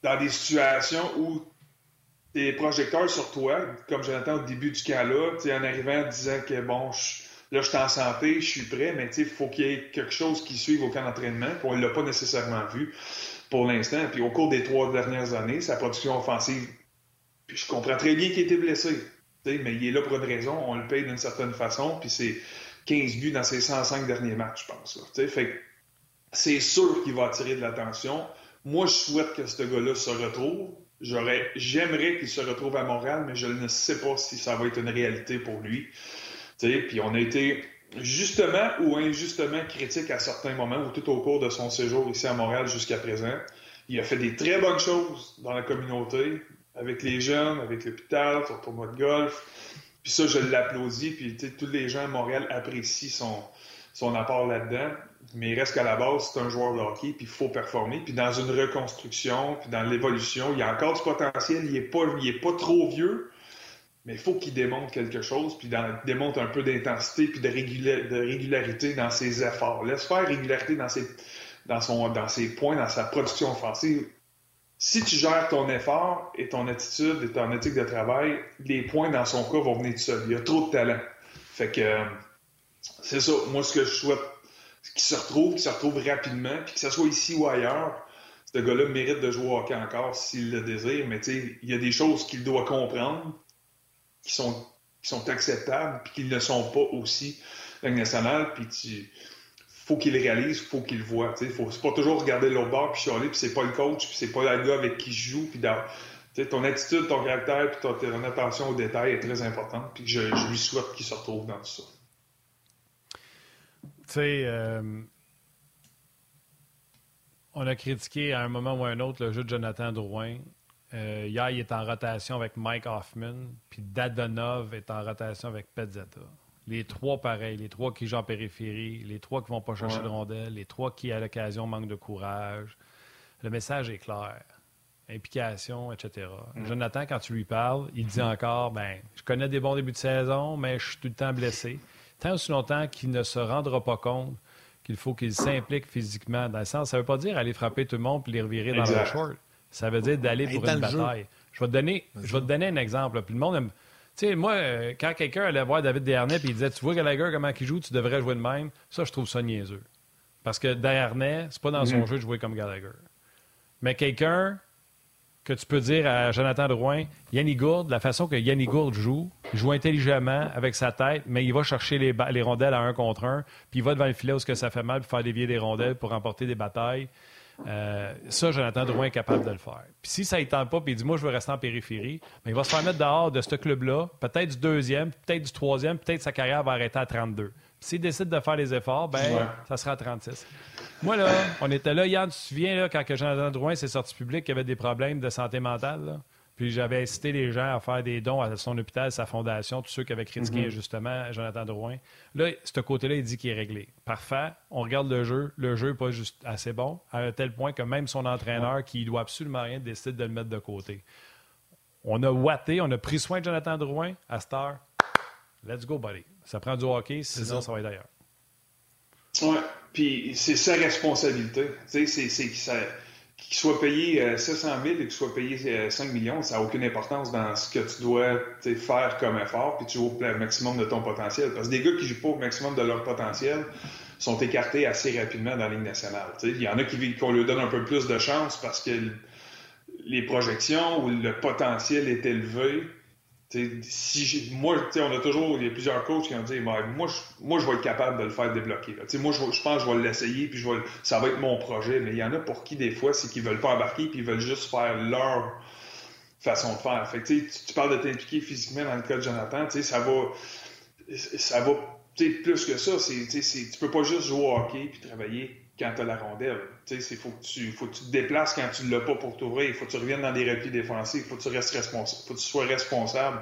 dans des situations où tes projecteurs sur toi, comme Jonathan au début du cas-là, en arrivant disant que bon, là, je suis en santé, je suis prêt, mais il faut qu'il y ait quelque chose qui suive au camp d'entraînement, on ne l'a pas nécessairement vu pour l'instant. Puis au cours des trois dernières années, sa production offensive, puis je comprends très bien qu'il été blessé mais il est là pour une raison, on le paye d'une certaine façon, puis c'est 15 buts dans ses 105 derniers matchs, je pense. fait c'est sûr qu'il va attirer de l'attention. Moi, je souhaite que ce gars-là se retrouve. J'aurais, j'aimerais qu'il se retrouve à Montréal, mais je ne sais pas si ça va être une réalité pour lui. Puis on a été justement ou injustement critique à certains moments ou tout au cours de son séjour ici à Montréal jusqu'à présent. Il a fait des très bonnes choses dans la communauté, avec les jeunes, avec l'hôpital, son tournoi de golf. Puis ça, je l'applaudis. Puis tous les gens à Montréal apprécient son, son apport là-dedans. Mais il reste qu'à la base, c'est un joueur de hockey, puis il faut performer. Puis dans une reconstruction, puis dans l'évolution, il y a encore du potentiel. Il n'est pas, est pas trop vieux, mais il faut qu'il démontre quelque chose, puis dans, démontre un peu d'intensité, puis de, régularité dans ses efforts. Laisse faire régularité dans ses, points, dans sa production offensive si tu gères ton effort et ton attitude et ton éthique de travail, les points dans son cas vont venir tout seul. Il y a trop de talent. Fait que c'est ça. Moi, ce que je souhaite, qu'il se retrouve, qu'il se retrouve rapidement, puis que ce soit ici ou ailleurs, ce gars-là mérite de jouer au hockey encore s'il le désire, mais il y a des choses qu'il doit comprendre qui sont, qui sont acceptables, puis qui ne sont pas aussi la nationale, puis tu faut qu'il le réalise, faut qu'il le voit. C'est pas toujours regarder l'autre bord puis chialer, puis c'est pas le coach, puis c'est pas le gars avec qui je joue, puis ton attitude, ton caractère, puis ton, attention aux détails est très importante, puis je, lui souhaite qu'il se retrouve dans tout ça. Tu sais, euh, on a critiqué à un moment ou à un autre le jeu de Jonathan Drouin. Euh, hier, il est en rotation avec Mike Hoffman, puis Dadonov est en rotation avec Pezzetta. Les trois pareils, les trois qui jouent en périphérie, les trois qui vont pas chercher de rondelles, les trois qui, à l'occasion, manquent de courage. Le message est clair. Implication, etc. Mm. Jonathan, quand tu lui parles, il dit encore ben, je connais des bons débuts de saison, mais je suis tout le temps blessé. Tant aussi longtemps qu'il ne se rendra pas compte qu'il faut qu'il s'implique physiquement. Dans le sens, ça ne veut pas dire aller frapper tout le monde et les revirer dans le short. Ça veut dire d'aller pour une bataille. Je vais, te donner, je vais te donner un exemple. Puis le monde aime, tu sais, moi, euh, quand quelqu'un allait voir David Desharnais et il disait Tu vois Gallagher, comment il joue, tu devrais jouer de même, ça, je trouve ça niaiseux. Parce que Desharnais, c'est pas dans son mm. jeu de jouer comme Gallagher. Mais quelqu'un que tu peux dire à Jonathan Drouin, Yannick Gourde, la façon que Yannick Gourde joue, il joue intelligemment avec sa tête, mais il va chercher les, les rondelles à un contre un, puis il va devant le filet où que ça fait mal pour faire dévier des rondelles pour remporter des batailles. Euh, ça, Jonathan Drouin est capable de le faire. Puis si ça ne tente pas, puis il dit Moi, je veux rester en périphérie, mais il va se faire mettre dehors de ce club-là, peut-être du deuxième, peut-être du troisième, peut-être sa carrière va arrêter à 32. s'il décide de faire les efforts, ben, ça sera à 36. Moi, là, on était là. Yann, tu te souviens, là, quand Jonathan Drouin s'est sorti public, qu'il avait des problèmes de santé mentale? Puis j'avais incité les gens à faire des dons à son hôpital, sa fondation, tous ceux qui avaient critiqué Mhm. injustement Jonathan Drouin. Là, ce côté-là, il dit qu'il est réglé. Parfait. On regarde le jeu. Le jeu n'est pas juste assez bon, à un tel point que même son entraîneur, qui doit absolument rien, décide de le mettre de côté. On a watté, on a pris soin de Jonathan Drouin. À Star, let's go, buddy. Ça prend du hockey, sinon ça va être ailleurs. Ouais. Puis c'est sa responsabilité. Tu sais, c'est, qu'il soit payé euh, 700 000 et qu'il soit payé euh, 5 millions, ça n'a aucune importance dans ce que tu dois faire comme effort, puis tu joues au maximum de ton potentiel. Parce que des gars qui jouent pas au maximum de leur potentiel sont écartés assez rapidement dans la Ligue nationale. Il y en a qui qu'on leur donne un peu plus de chance parce que les projections ou le potentiel est élevé. Si moi, on a toujours, il y a plusieurs coachs qui ont dit, Ben, moi, moi, je vais être capable de le faire débloquer. là. Moi, je, pense que je vais l'essayer, puis je vais, ça va être mon projet. Mais il y en a pour qui, des fois, c'est qu'ils veulent pas embarquer, puis ils veulent juste faire leur façon de faire. Fait tu, tu- parles de t'impliquer physiquement dans le cas de Jonathan, ça va, ça va plus que ça. C'est- tu peux pas juste jouer au hockey puis travailler quand tu as la rondelle. Il faut, que tu- faut que tu te déplaces quand tu ne l'as pas pour t'ouvrir. Il faut que tu reviennes dans des replis défensifs. Il faut que tu restes responsable. faut que tu sois responsable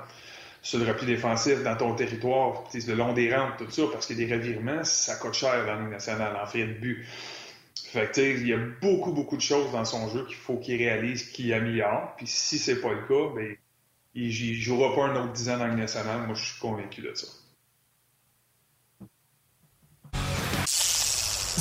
sur le repli défensif dans ton territoire, le long des rampes, tout ça, parce que des revirements, ça coûte cher dans la nationale en fait de but. Fait que, il y a beaucoup, beaucoup de choses dans son jeu qu'il faut qu'il réalise, qu'il améliore. Puis si c'est pas le cas, ben, il ne jouera pas un autre 10 ans dans nationale. Moi, je suis convaincu de ça.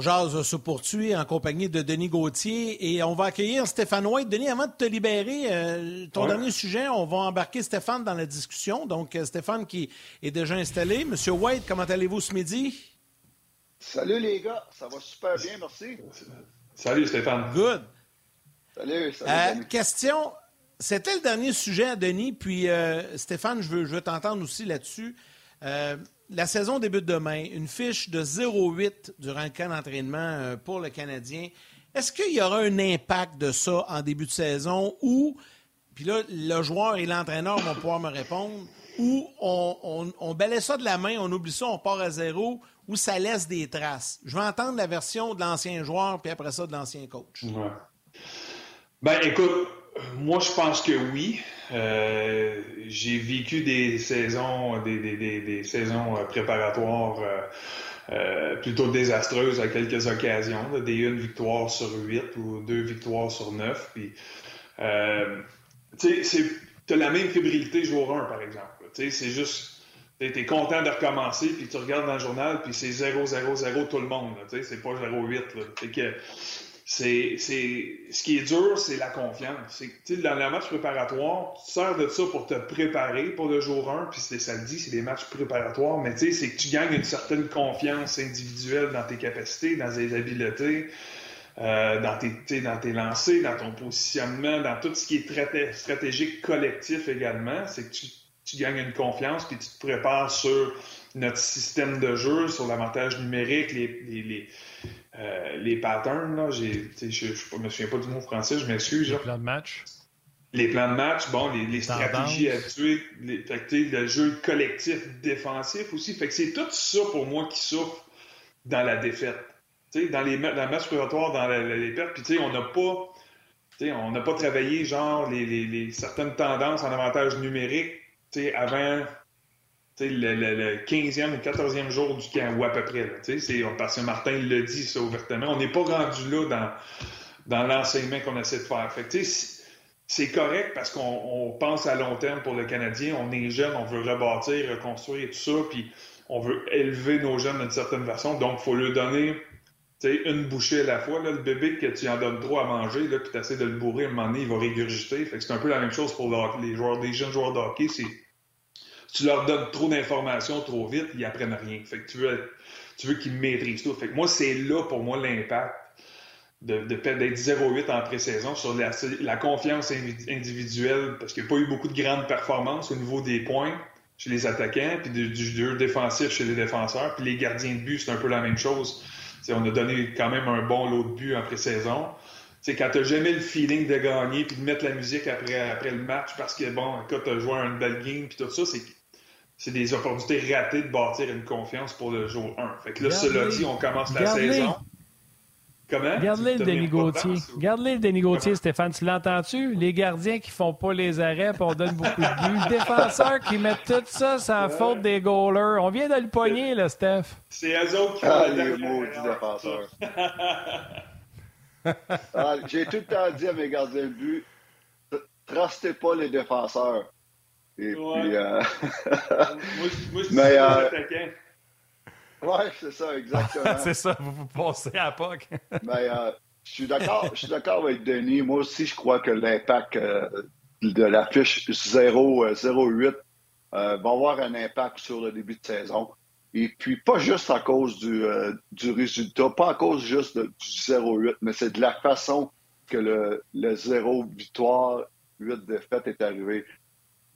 On jase se poursuit en compagnie de Denis Gauthier et on va accueillir Stéphane White. Denis, avant de te libérer, euh, ton Ouais. dernier sujet, on va embarquer Stéphane dans la discussion. Donc, euh, Stéphane qui est déjà installé. Monsieur White, comment allez-vous ce midi? Salut les gars, ça va super bien, merci. Salut Stéphane. Good. Salut, salut. Euh, question. C'était le dernier sujet à Denis, puis euh, Stéphane, je veux, je veux t'entendre aussi là-dessus. La saison débute demain. Une fiche de 0,8 durant le camp d'entraînement euh, pour le Canadien. Est-ce qu'il y aura un impact de ça en début de saison ou, puis là, le joueur et l'entraîneur vont pouvoir me répondre, ou on, on, ça de la main, on oublie ça, on part à zéro, ou ça laisse des traces? Je veux entendre la version de l'ancien joueur, puis après ça, de l'ancien coach. Ben, écoute, moi, je pense que oui. Euh, j'ai vécu des saisons, des, saisons euh, préparatoires euh, plutôt désastreuses à quelques occasions, des une victoire sur huit ou deux victoires sur neuf. Tu sais, tu as la même fébrilité jour 1, par exemple. C'est juste, tu es content de recommencer, puis tu regardes dans le journal, puis c'est 0-0-0 tout le monde. c'est pas 0-8. là. Fait que c'est, ce qui est dur, c'est la confiance. C'est, dans le match préparatoire, tu sers de ça pour te préparer pour le jour 1, puis c'est, dit, c'est des matchs préparatoires, mais tu sais, c'est que tu gagnes une certaine confiance individuelle dans tes capacités, dans tes habiletés, euh, dans, tes, dans tes lancers, dans ton positionnement, dans tout ce qui est traté- stratégique collectif également. C'est que tu, tu gagnes une confiance, puis tu te prépares sur notre système de jeu, sur l'avantage numérique, les, les, les, euh, les patterns. Là, j'ai, je ne me souviens pas du mot français, je m'excuse. là. Plan de match. Les plans de match, bon, les, les stratégies à tuer, les, fait que, le jeu collectif défensif aussi. Fait que c'est tout ça pour moi qui souffre dans la défaite. Dans les dans le match préparatoire, dans la- la- les pertes, puis tu sais, on n'a pas, on n'a pas travaillé genre les, les- les- certaines tendances en avantage numérique, avant le, le- le 15e ou 14e jour du camp, ou à peu près. Là, parce que Martin le dit ça ouvertement. On n'est pas rendu là dans, dans l'enseignement qu'on essaie de faire. Fait c'est- correct parce qu'on on pense à long terme pour le Canadien. On est jeune, on veut rebâtir, reconstruire et tout ça, puis on veut élever nos jeunes d'une certaine façon. Donc, il faut leur donner une bouchée à la fois. Le bébé que tu en donnes trop à manger, puis tu essaies de le bourrer, à un moment donné, il va régurgiter. C'est un peu la même chose pour les joueurs, des jeunes joueurs de hockey. Tu leur donnes trop d'informations trop vite, ils apprennent rien. Fait que tu veux, tu veux qu'ils maîtrisent tout. Fait que moi, c'est là pour moi l'impact d'être de, d'être 0-8 en pré-saison sur la, confiance individuelle, parce qu'il n'y a pas eu beaucoup de grandes performances au niveau des points chez les attaquants, puis du, jeu défensif chez les défenseurs, puis les gardiens de but, c'est un peu la même chose. T'sais, on a donné quand même un bon lot de buts en pré-saison. C'est quand t'as jamais le feeling de gagner puis de mettre la musique après, après le match parce que bon, quand t'as joué une belle game puis tout ça, c'est c'est des opportunités ratées de bâtir une confiance pour le jour 1. Fait que là, cela dit, on commence la saison. Comment? Garde-les le Denis Gauthier. Garde-les le Denis Gauthier, Stéphane. Tu l'entends-tu? Les gardiens qui font pas les arrêts on donne beaucoup de buts. Les défenseurs qui mettent tout ça, c'est la faute des goalers. On vient de le pogner, là, Steph. C'est eux autres qui ah, les mots du défenseur. ah, J'ai tout le temps dit à mes gardiens de but, trustez pas les défenseurs. Et ouais. puis, euh... moi, moi, je Mais, euh... Oui, c'est ça, exactement. c'est ça, vous, vous passez à POC. Mais euh, je suis d'accord, je suis d'accord avec Denis. Moi aussi, je crois que l'impact euh, de la fiche 0-8 euh, va avoir un impact sur le début de saison. Et puis, pas juste à cause du, euh, du résultat, pas à cause juste de, du 0-8, mais c'est de la façon que le, le 0 victoire, 8 défaites est arrivé.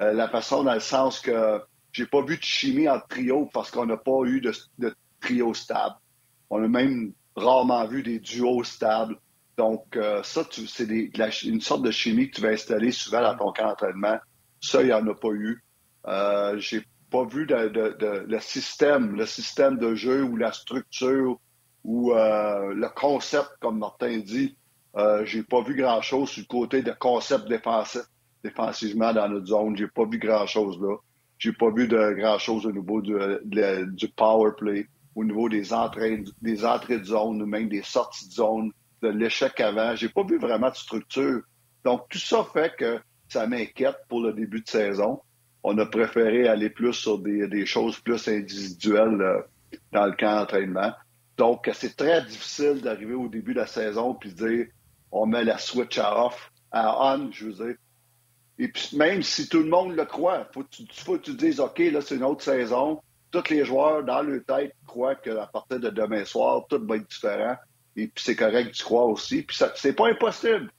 Euh, la façon dans le sens que j'ai pas vu de chimie en trio parce qu'on n'a pas eu de, trio stable. On a même rarement vu des duos stables. Donc, euh, ça, c'est une sorte de chimie que tu vas installer souvent dans ton camp d'entraînement. Ça, il n'y en a pas eu. Euh, j'ai pas vu le système, le système de jeu ou la structure ou euh, le concept, comme Martin dit. Euh, j'ai pas vu grand-chose sur le côté de concept défensif, défensivement dans notre zone. J'ai pas vu grand-chose là. J'ai pas vu de grand-chose au niveau du, du power play, au niveau des entrées, des entrées de zone, ou même des sorties de zone, de l'échec avant. J'ai pas vu vraiment de structure. Donc, tout ça fait que ça m'inquiète pour le début de saison. On a préféré aller plus sur des, des choses plus individuelles euh, dans le camp d'entraînement. Donc, c'est très difficile d'arriver au début de la saison puis dire on met la switch à off, à on, je veux dire. Et puis, même si tout le monde le croit, faut tu, faut que tu dises, OK, là, c'est une autre saison. Tous les joueurs, dans leur tête, croient qu'à partir de demain soir, tout va être différent. Et puis, c'est correct tu crois aussi. Puis, c'est pas impossible.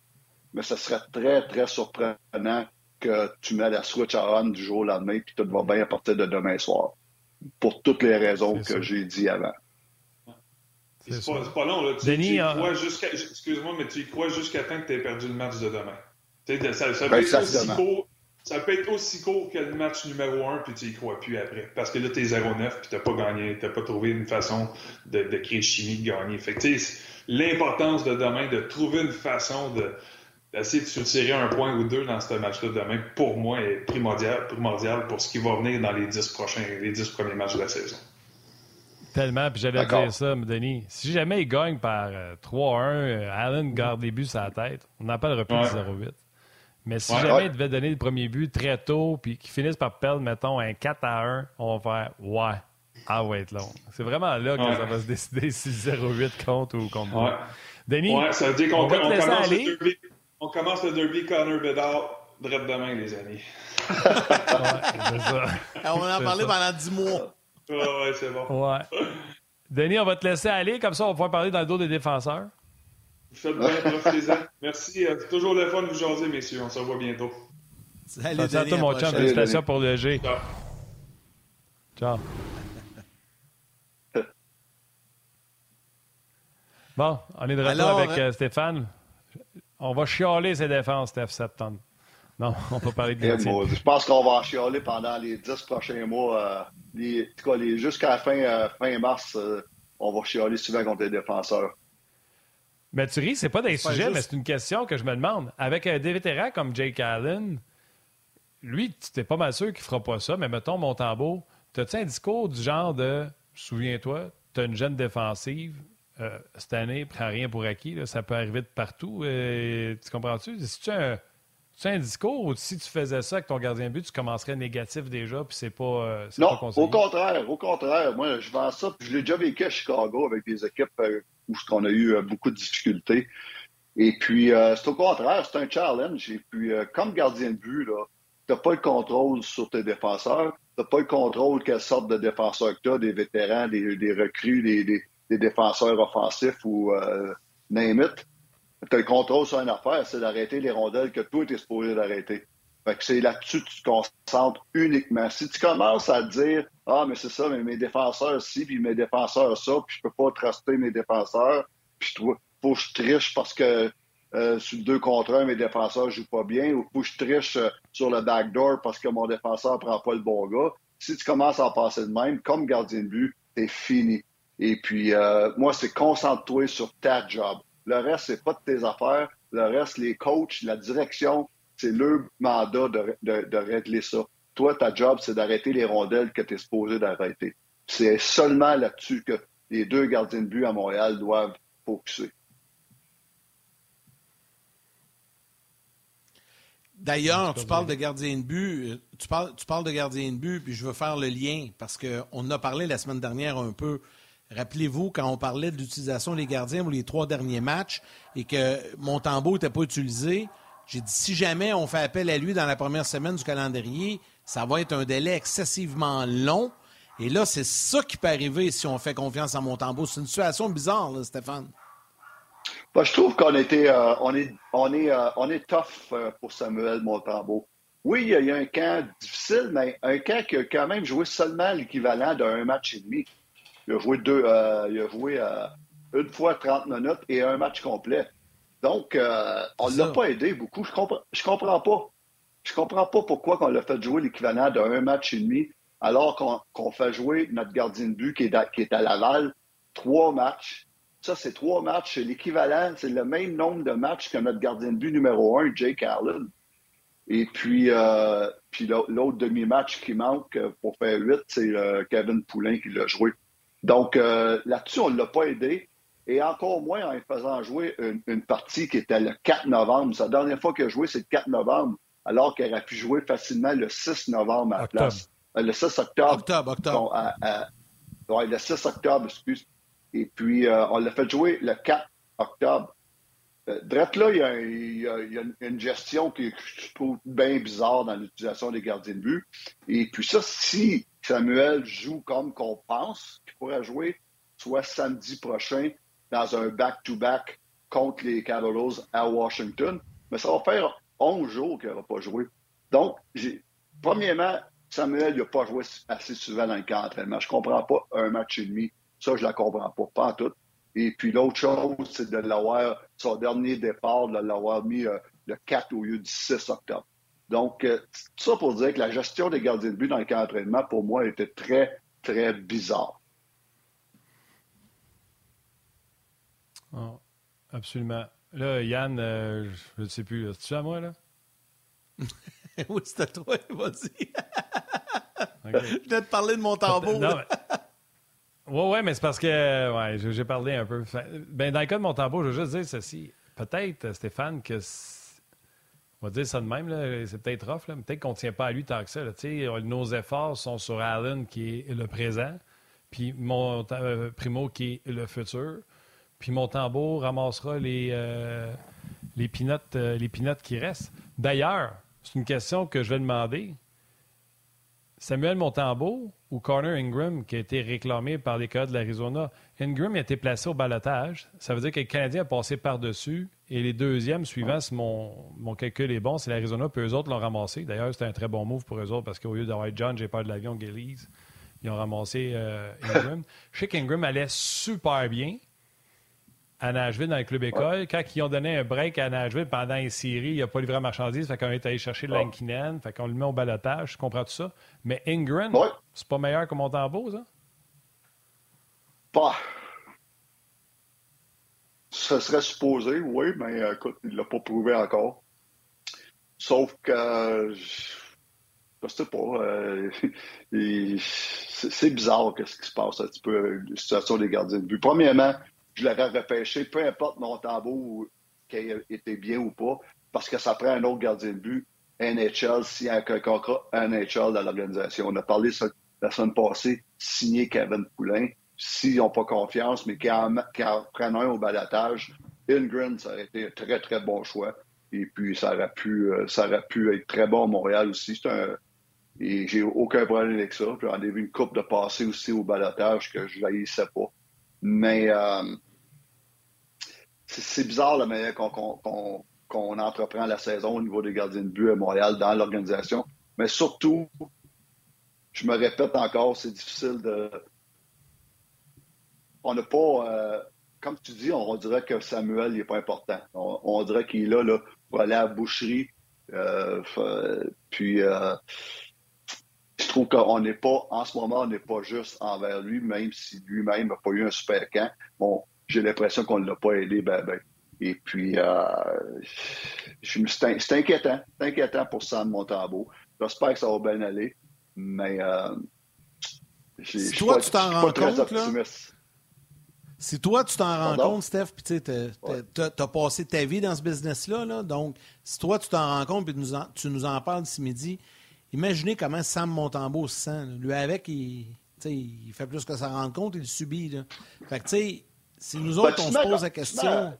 Mais ce serait très, très surprenant que tu mets la switch à on du jour au lendemain, puis tout va bien à partir de demain soir. Pour toutes les raisons que j'ai dit avant. C'est pas, pas, long, là. Tu, Denis, tu euh... crois jusqu'à. Excuse-moi, mais tu y crois jusqu'à temps que tu aies perdu le match de demain. Ça, ça, peut être aussi court, ça peut être aussi court que le match numéro 1, puis tu y crois plus après. Parce que là, tu es 0-9, puis tu pas gagné, tu pas trouvé une façon de, de créer chimie, de gagner. Fait que, l'importance de demain, de trouver une façon de d'essayer de soutirer un point ou deux dans ce match-là demain, pour moi, est primordial, primordial pour ce qui va venir dans les 10 prochains, les 10 premiers matchs de la saison. Tellement, puis j'allais dire ça, Denis. Si jamais il gagne par 3-1, euh, Allen garde les buts à la tête, on n'en parlera plus de 0-8. Mais si jamais il devait donner le premier but très tôt, puis qu'il finisse par perdre, mettons, un 4 à 1, on va faire Ouais, ah ouais, être long. C'est vraiment là que ça va se décider si 0-8 compte ou contre ouais. Denis, ouais, ça veut dire qu'on on, commence le derby, on commence le derby Connor Bedard direct demain, les amis. ouais, ça. On en a parlé pendant 10 mois. Ouais, ouais, c'est bon. Ouais. Denis, on va te laisser aller, comme ça on va pouvoir parler dans le dos des défenseurs. Vous faites bien, profitez-en. Merci. Euh, c'est toujours le fun de vous jaser, messieurs. On se revoit bientôt. Salut, Denis, à toi, mon chum. Félicitations pour le G. Ciao. Ciao. Bon, on est de retour Alors, avec euh, Stéphane. On va chialer ses défenses, Steph, septembre. Non, on peut parler de Je pense qu'on va en chialer pendant les dix prochains mois. Euh, les, Jusqu'à fin, euh, fin mars, euh, on va chialer souvent contre les défenseurs. Mais tu ris, c'est pas des sujets, mais c'est une question que je me demande. Avec des vétérans comme Jake Allen, lui, tu pas mal sûr qu'il fera pas ça, mais mettons, mon tambour, as-tu un discours du genre de souviens-toi, tu as une jeune défensive, euh, cette année, prends rien pour acquis, là, ça peut arriver de partout. Euh, tu comprends-tu? Si tu as un, un, discours ou si tu faisais ça avec ton gardien de but, tu commencerais négatif déjà, puis c'est pas, euh, non, pas au contraire, au contraire. Moi, je vends ça, puis je l'ai déjà vécu à Chicago avec des équipes où on a eu beaucoup de difficultés. Et puis, c'est au contraire, c'est un challenge. Et puis, comme gardien de but, là, n'as pas le contrôle sur tes défenseurs. Tu n'as pas le contrôle quelle sorte de défenseurs que tu as, des vétérans, des, des recrues, des, des, des, défenseurs offensifs ou euh, name it. Tu as le contrôle sur une affaire, c'est d'arrêter les rondelles que toi, tu es supposé d'arrêter. Fait que c'est là-dessus que tu te concentres uniquement. Si tu commences à dire Ah, mais c'est ça, mais mes défenseurs ci, puis mes défenseurs ça, puis je peux pas truster mes défenseurs, puis il faut que je triche parce que euh, sur le 2 contre 1, mes défenseurs jouent pas bien, ou faut que je triche euh, sur le backdoor parce que mon défenseur prend pas le bon gars. Si tu commences à passer de même, comme gardien de but, c'est fini. Et puis, euh, moi, c'est concentre-toi sur ta job. Le reste, c'est pas de tes affaires. Le reste, les coachs, la direction, c'est leur mandat de, régler ça. Toi, ta job, c'est d'arrêter les rondelles que tu es supposé d'arrêter. C'est seulement là-dessus que les deux gardiens de but à Montréal doivent focuser. D'ailleurs, tu parles de gardien de but, euh, tu parles, tu parles de gardien de but, puis je veux faire le lien parce qu'on a parlé la semaine dernière un peu. Rappelez-vous, quand on parlait de l'utilisation des gardiens pour les trois derniers matchs et que Montembeau n'était pas utilisé, j'ai dit si jamais on fait appel à lui dans la première semaine du calendrier, ça va être un délai excessivement long. Et là, c'est ça qui peut arriver si on fait confiance à Montembeau. C'est une situation bizarre, là, Stéphane. Ben, je trouve qu'on était, euh, on est, on euh, on est tough euh, pour Samuel Montembeau. Oui, il y a un camp difficile, mais un camp qui a quand même joué seulement l'équivalent d'un match et demi. Il a joué deux, il a joué une fois 30 minutes et un match complet. Donc, on ne l'a pas aidé beaucoup. Je comprends, je comprends pas. Je comprends pas pourquoi on l'a fait jouer l'équivalent d'un match et demi, alors qu'on fait jouer notre gardien de but qui est, qui est à Laval trois matchs ça, c'est trois matchs. C'est l'équivalent, c'est le même nombre de matchs que notre gardien de but numéro un, Jake Allen. Et puis, euh, puis l'autre demi-match qui manque pour faire huit, c'est euh, Kevin Poulain qui l'a joué. Donc, euh, là-dessus, on ne l'a pas aidé. Et encore moins en faisant jouer une, partie qui était le 4 novembre. Sa dernière fois qu'il a joué, c'est le 4 novembre, alors qu'il aurait pu jouer facilement le 6 novembre à la place. le 6 octobre. Octobre, octobre. le 6 octobre, excuse. Et puis, euh, on l'a fait jouer le 4 octobre. Euh, là, il y, a, une gestion qui je trouve bien bizarre dans l'utilisation des gardiens de but. Et puis ça, si Samuel joue comme qu'on pense qu'il pourrait jouer, soit samedi prochain dans un back-to-back contre les Cavaliers à Washington, mais ça va faire 11 jours qu'il n'aura pas joué. Donc, premièrement, Samuel n'a pas joué assez souvent dans le camp d'entraînement. Je ne comprends pas un match et demi ça, je la comprends pas, pas en tout. Et puis l'autre chose, c'est de l'avoir, son dernier départ, de l'avoir mis euh, le 4 au lieu du 6 octobre. Donc, euh, tout ça pour dire que la gestion des gardiens de but dans le camp d'entraînement, pour moi, était très, très bizarre. Oh, absolument. Là, Yann, euh, je ne sais plus, c'est-tu à moi, là? oui, c'est à toi, vas-y. Je vais te parler de mon tambour. Non, oui, oui, mais c'est parce que ouais, j'ai parlé un peu. Ben, dans le cas de Montembeau, je veux juste dire ceci. Peut-être, Stéphane, que on va dire ça de même, c'est peut-être rough, mais peut-être qu'on ne tient pas à lui tant que ça. nos efforts sont sur Allen, qui est le présent, puis mon, euh, Primo, qui est le futur. Puis Montembeau ramassera les, euh, euh, les pinottes qui restent. D'ailleurs, c'est une question que je vais demander. Samuel Montembeau ou Connor Ingram qui a été réclamé par les Coyotes de l'Arizona? Ingram a été placé au balotage. Ça veut dire que le Canadien a passé par-dessus. Et les deuxièmes suivants, si mon, calcul est bon, c'est l'Arizona, puis eux autres l'ont ramassé. D'ailleurs, c'était un très bon move pour eux autres parce qu'au lieu d'avoir John, j'ai peur de l'avion, Gillies, ils ont ramassé euh, Ingram. Je sais qu'Ingram allait super bien à Nashville dans le club école. Quand ils ont donné un break à Nashville pendant une série, il n'a pas livré la marchandise, fait qu'on est allé chercher Lankinen, fait qu'on le met au balotage, je comprends tout ça. Mais Ingram, c'est pas meilleur que Montembeau, ça? Pas. Ce serait supposé, oui, mais euh, écoute, il ne l'a pas prouvé encore. Sauf que je sais pas. Euh, c'est bizarre ce qui se passe un petit peu la situation des gardiens de but. Premièrement, je l'aurais repêché, peu importe mon tambour qui était bien ou pas, parce que ça prend un autre gardien de but NHL s'il y a un contrat NHL dans l'organisation. On a parlé la semaine passée, signer Kevin Poulin. S'ils n'ont pas confiance, mais qu'ils en, prennent un au balatage, Ingrid, ça aurait été un très, très bon choix. Et puis, ça aurait pu, euh, ça pu être très bon à Montréal aussi. Un, et j'ai aucun problème avec ça. J'en ai vu une coupe de passer aussi au balatage que je ne pas. Mais euh, c'est bizarre la manière qu'on entreprend la saison au niveau des gardiens de but à Montréal dans l'organisation. Mais surtout, je me répète encore, c'est difficile de. On n'a pas. Euh, comme tu dis, on, dirait que Samuel n'est pas important. On, dirait qu'il est là, là, pour aller à la boucherie. Euh, puis, euh, je trouve qu'on n'est pas, en ce moment, on n'est pas juste envers lui, même si lui-même n'a pas eu un super camp. Bon, j'ai l'impression qu'on ne l'a pas aidé ben, ben. Et puis, euh, c'est inquiétant. C'est inquiétant pour Sam Montambeau. J'espère que ça va bien aller, mais toi, tu t'en rends compte, là, si toi, tu t'en rends compte, Steph, puis tu as, passé ta vie dans ce business-là, là, donc si toi, tu t'en rends compte et tu nous en parles ce midi, imaginez comment Sam Montambeau se sent. Lui, avec, il, il fait plus que ça rendre compte, il le subit. Là. Fait que, tu sais, si nous autres, on se pose la question.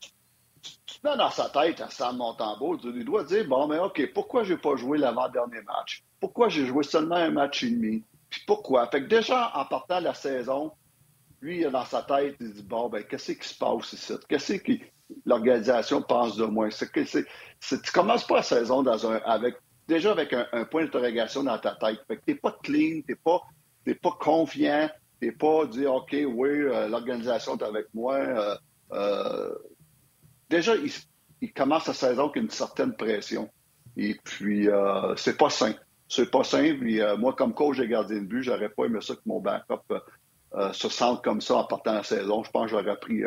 Tu te mets dans sa tête à Sam Montembeau, tu dois dire bon, mais OK, pourquoi je n'ai pas joué l'avant-dernier match? Pourquoi j'ai joué seulement un match et demi? Puis pourquoi? Fait que déjà, en partant de la saison, lui, dans sa tête, il dit bon, ben, qu'est-ce qui se passe ici? Qu'est-ce que l'organisation pense de moi? C'est, c'est, Tu commences pas la saison avec, déjà avec un, point d'interrogation dans ta tête. Fait que tu n'es pas clean, tu n'es pas, pas confiant et pas dire, OK, oui, euh, l'organisation est avec moi. Euh, euh, déjà, il, commence sa saison avec une certaine pression. Et puis, c'est pas sain. C'est pas sain. Puis, moi, comme coach de gardien de but, j'aurais pas aimé ça que mon backup se sente comme ça en partant de la saison. Je pense que j'aurais pris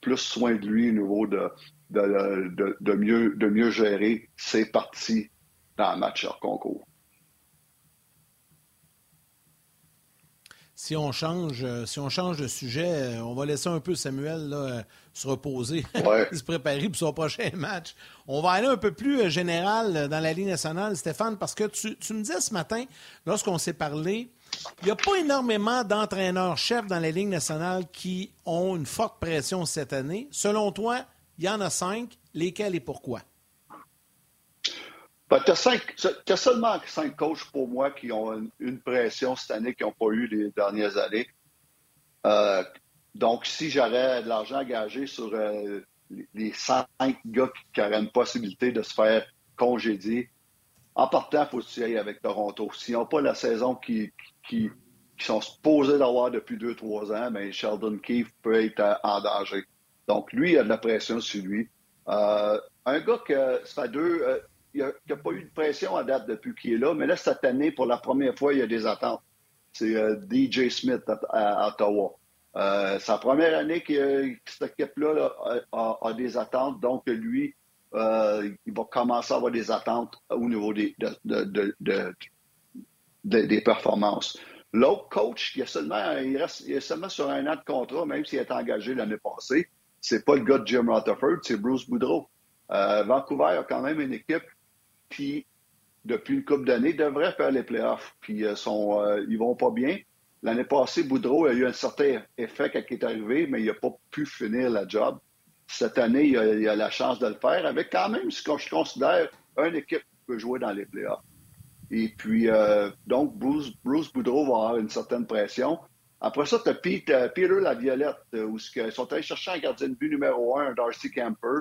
plus soin de lui au niveau de, de, mieux, de mieux gérer ses parties dans un match hors concours. si on change, euh, si on change de sujet, euh, on va laisser un peu Samuel euh, se reposer, se préparer pour son prochain match. On va aller un peu plus général dans la Ligue nationale, Stéphane, parce que tu, me disais ce matin, lorsqu'on s'est parlé, il n'y a pas énormément d'entraîneurs-chefs dans la Ligue nationale qui ont une forte pression cette année. Selon toi, il y en a cinq. Lesquels et pourquoi? Ben, tu as, seulement cinq coachs pour moi qui ont une, pression cette année qu'ils n'ont pas eu les dernières années. Euh, donc, si j'aurais de l'argent engagé sur euh, les cinq gars qui, auraient une possibilité de se faire congédier, en partant, il faut que tu avec Toronto. S'ils n'ont pas la saison qui, qui, sont supposés d'avoir depuis deux, trois ans, mais Sheldon Keefe peut être en danger. Donc, lui, il a de la pression sur lui. Euh, un gars que fait deux, il n'y a, pas eu de pression à date depuis qu'il est là, mais là, cette année, pour la première fois, il y a des attentes. C'est euh, DJ Smith à, Ottawa. Euh, la première année que, cette équipe-là a, des attentes, donc lui, euh, il va commencer à avoir des attentes au niveau des, des performances. L'autre coach, il, a il, reste, il est seulement sur un an de contrat, même s'il est engagé l'année passée. C'est pas le gars de Jim Rutherford, c'est Bruce Boudreau. Vancouver a quand même une équipe qui, depuis une couple d'années, devraient faire les playoffs. Puis euh, sont, euh, ils vont pas bien. L'année passée, Boudreau a eu un certain effet quand il est arrivé, mais il n'a pas pu finir la job. Cette année, il a, la chance de le faire avec quand même ce que je considère une équipe qui peut jouer dans les playoffs. Et puis, euh, donc, Bruce, Boudreau va avoir une certaine pression. Après ça, tu as Peter, Peter Laviolette, où ils sont allés chercher un gardien de but numéro un, Darcy Camper.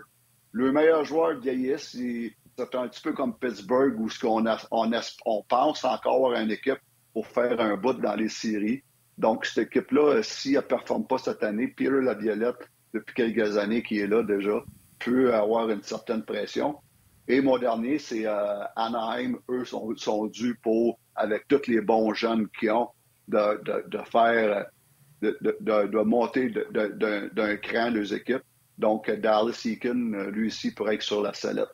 Le meilleur joueur vieillisse. Il, c'est un petit peu comme Pittsburgh où on, on, pense encore à une équipe pour faire un bout dans les séries. Donc, cette équipe-là, si elle ne performe pas cette année, Peter Laviolette, depuis quelques années qui est là déjà, peut avoir une certaine pression. Et mon dernier, c'est euh, Anaheim. Eux sont, sont dus pour, avec tous les bons jeunes qu'ils ont, de, de, faire, de, de monter d'un cran les équipes. Donc, Dallas Eakin, lui aussi, pourrait être sur la sellette.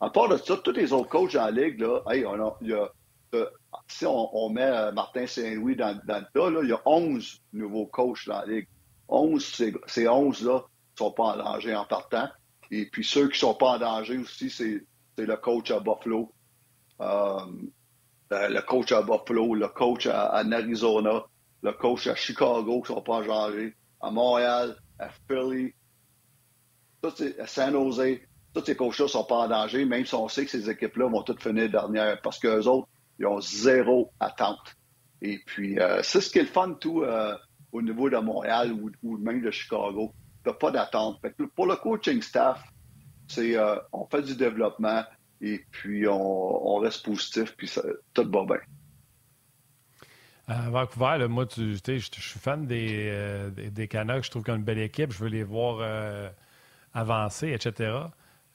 À part de ça, tous les autres coachs en ligue, là, il y a, euh, si on, met euh, Martin Saint-Louis dans, dans, le tas, là, il y a 11 nouveaux coachs dans la ligue. 11, ces 11-là ne sont pas en danger en partant. Et puis ceux qui ne sont pas en danger aussi, c'est le coach à Buffalo, euh, le coach à Buffalo, le coach à, Arizona, le coach à Chicago qui ne sont pas en danger, à Montréal, à Philly, à San Jose tous ces coachs-là ne sont pas en danger, même si on sait que ces équipes-là vont toutes finir dernière, parce qu'eux autres, ils ont zéro attente. Et puis, euh, c'est ce qui est le fun, tout, euh, au niveau de Montréal ou, même de Chicago. tu n'as pas d'attente. Pour le coaching staff, c'est euh, on fait du développement et puis on, reste positif, puis ça, tout va bien. À Vancouver, moi, tu, je suis fan des, euh, des, Canucks. Je trouve qu'ils ont une belle équipe. Je veux les voir euh, avancer, etc.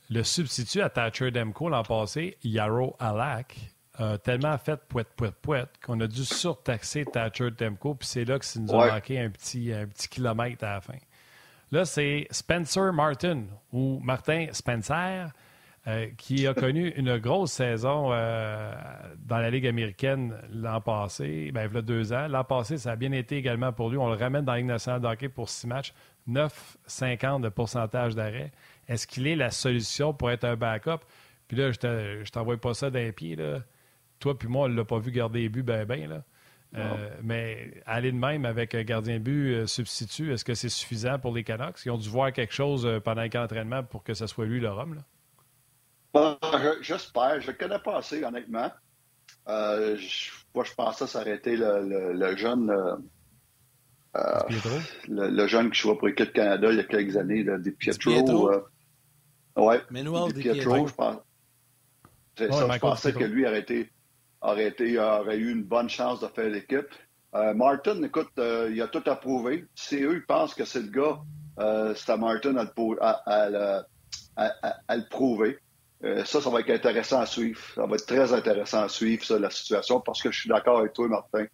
Le substitut à Thatcher Demko l'an passé, Yarrow Alak, a tellement fait pouet, pouet, pouet qu'on a dû surtaxer Thatcher Demko. Puis c'est là que ça nous a manqué un petit, un petit kilomètre à la fin. Là, c'est Spencer Martin ou Martin Spencer euh, qui a connu une grosse saison euh, dans la Ligue américaine l'an passé, ben, il y a deux ans. L'an passé, ça a bien été également pour lui. On le ramène dans la Ligue nationale de hockey pour six matchs, 9,50 de pourcentage d'arrêt. Est-ce qu'il est la solution pour être un backup? Puis là, je t'envoie pas ça d'un pied. Là. Toi puis moi, on ne l'a pas vu garder les buts ben ben. Là. Euh, mais aller de même avec un gardien de but substitut, est-ce que c'est suffisant pour les Canucks? Ils ont dû voir quelque chose pendant un entraînement pour que ce soit lui le Rhum? Là? J'espère. Je ne connais pas assez, honnêtement. Euh, je, moi, je pensais s'arrêter le, le, jeune. Euh, euh le, jeune qui jouait pour l'équipe Canada il y a quelques années, Di Pietro. Euh, oui, Di Pietro, je pense. je pensais que lui aurait, été, aurait, été, aurait eu une bonne chance de faire l'équipe. Euh, Martin, écoute, il a tout approuvé. Si eux, ils pensent que c'est le gars, c'est à Martin à, le prouver. Euh, ça, ça va être intéressant à suivre. Ça va être très intéressant à suivre, ça, la situation, parce que je suis d'accord avec toi, Martin.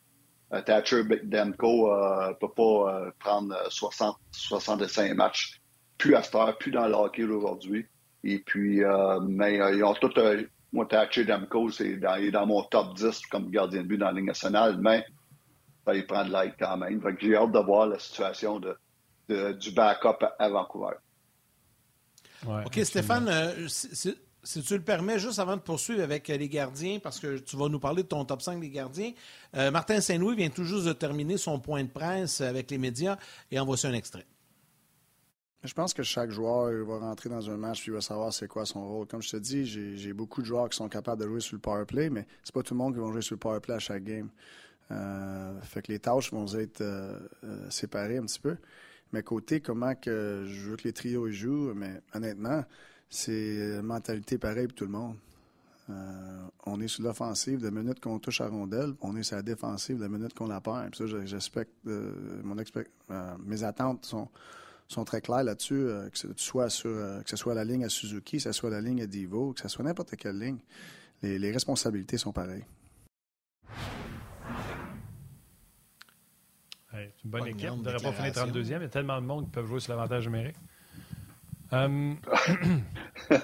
Euh, Thatcher Demko ne euh, peut pas prendre 60, 65 matchs, plus à heure, plus dans le hockey aujourd'hui. Et puis, mais ils ont tout. Moi, Thatcher Demko, c'est dans, il est dans mon top 10 comme gardien de but dans la Ligue nationale, mais ça, il prend de l'aide quand même. j'ai hâte de voir la situation de, du backup à Vancouver. OK, Stéphane, si tu le permets, juste avant de poursuivre avec les gardiens, parce que tu vas nous parler de ton top 5 des gardiens, euh, Martin Saint-Louis vient tout juste de terminer son point de presse avec les médias et en voici un extrait? Je pense que chaque joueur va rentrer dans un match et va savoir c'est quoi son rôle. Comme je te dis, j'ai beaucoup de joueurs qui sont capables de jouer sur le power play, mais c'est pas tout le monde qui va jouer sur le power play à chaque game. Euh, fait que les tâches vont être euh, séparées un petit peu. Mais côté comment que je veux que les trios jouent, mais honnêtement, c'est mentalité pareille pour tout le monde. Euh, on est sur l'offensive de minute qu'on touche à rondelle, on est sur la défensive de minute qu'on la perd. ça, j'espère euh, mon euh, mes attentes sont, sont très claires là-dessus, que, ce soit sur, que ce soit la ligne à Suzuki, que ce soit la ligne à Divo, que ce soit n'importe quelle ligne. Les, responsabilités sont pareilles. c'est une bonne équipe. On ne devrait pas finir 32e. Il y a tellement de monde qui peuvent jouer sur l'avantage numérique. Um,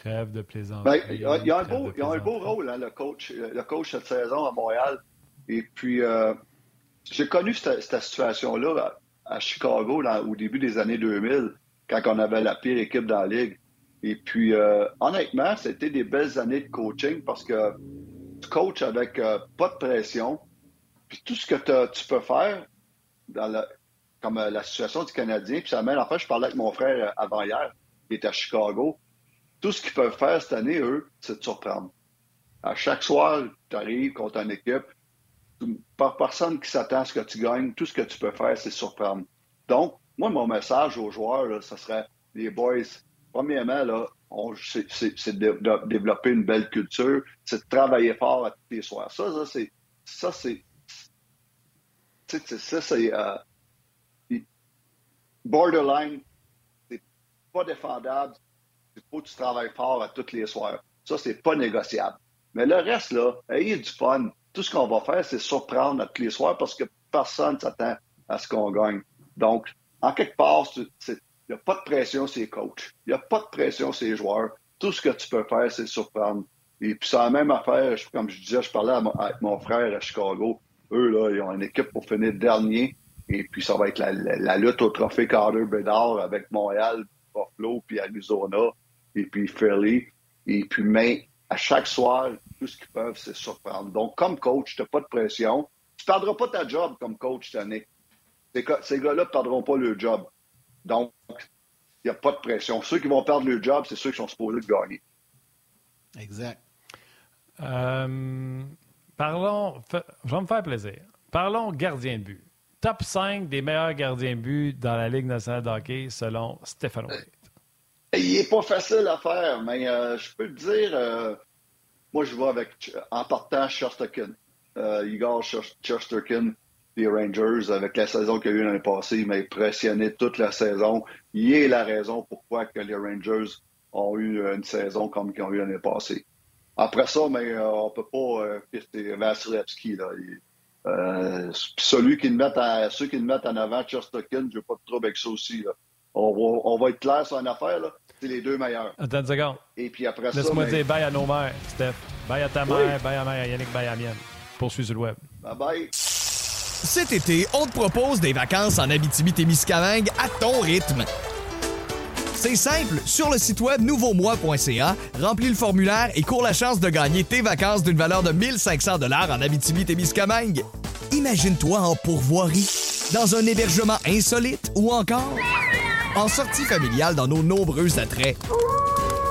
trêve de plaisanterie. Ben, il, y a, un beau, il y a un beau rôle, hein, le, coach, le coach cette saison à Montréal. Et puis, euh, j'ai connu cette, situation-là à, Chicago au début des années 2000, quand on avait la pire équipe dans la ligue. Et puis, euh, honnêtement, c'était des belles années de coaching parce que tu coaches avec euh, pas de pression. Puis tout ce que tu peux faire comme euh, la situation du Canadien. Puis ça mène, en fait, je parlais avec mon frère euh, avant-hier, qui est à Chicago. Tout ce qu'ils peuvent faire cette année, eux, c'est de surprendre. À chaque soir, tu arrives contre une équipe, par personne qui s'attend à ce que tu gagnes, tout ce que tu peux faire, c'est surprendre. Donc, moi, mon message aux joueurs, ce serait, les boys, premièrement, là, c'est de, développer une belle culture, c'est de travailler fort à tous les soirs. Ça, ça c'est. Ça, c'est. Ça, c'est. Euh, borderline, c'est pas défendable. Il faut que tu travailles fort à tous les soirs. Ça, c'est pas négociable. Mais le reste, là, ayez du fun. Tout ce qu'on va faire, c'est surprendre à tous les soirs parce que personne s'attend à ce qu'on gagne. Donc, en quelque part, il n'y a pas de pression sur les coachs. Il n'y a pas de pression sur les joueurs. Tout ce que tu peux faire, c'est surprendre. Et puis, c'est la même affaire, comme je disais, je parlais avec mon frère à Chicago. Eux, là, ils ont une équipe pour finir dernier. Et puis, ça va être la, lutte au trophée Carter Bedard avec Montréal, Buffalo, puis Arizona, et puis Philly. Et puis, mais à chaque soir, tout ce qu'ils peuvent, c'est surprendre. Donc, comme coach, tu n'as pas de pression. Tu ne perdras pas ta job comme coach cette année. Ces gars-là ne perdront pas leur job. Donc, il n'y a pas de pression. Ceux qui vont perdre leur job, c'est ceux qui sont supposés de gagner. Exact. Euh, parlons, je vais me faire plaisir. Parlons gardien de but top 5 des meilleurs gardiens de but dans la Ligue nationale de hockey selon Stéphane. Il n'est pas facile à faire, mais euh, je peux te dire, euh, moi je vois avec, en partant, Shostakin. Euh, Igor Shostakin des Rangers, avec la saison qu'il a eu l'année passée, il m'a impressionné toute la saison. Il est la raison pourquoi que les Rangers ont eu une saison comme qu'ils ont eu l'année passée. Après ça, mais euh, on peut pas euh, c'est Vasilevski, là. Euh, celui qui le met à, ceux qui le mettent en avant, Chesterkin, je n'ai pas de trouble avec ça aussi. Là. On, va, on va être clair sur une affaire, là. C'est les deux meilleurs. Attends une seconde. Et puis après ça. Laisse-moi mais... dire bye à nos mères, Steph. Bye à ta mère, bye à ma mère, Yannick, bye à mienne. Poursuis sur le web. Bye bye. Cet été, on te propose des vacances en Abitibi-Témiscamingue à ton rythme. C'est simple, sur le site web nouveaumois.ca, remplis le formulaire et cours la chance de gagner tes vacances d'une valeur de 1500 dollars en Abitibi-Témiscamingue. Imagine-toi en pourvoirie, dans un hébergement insolite ou encore en sortie familiale dans nos nombreux attraits.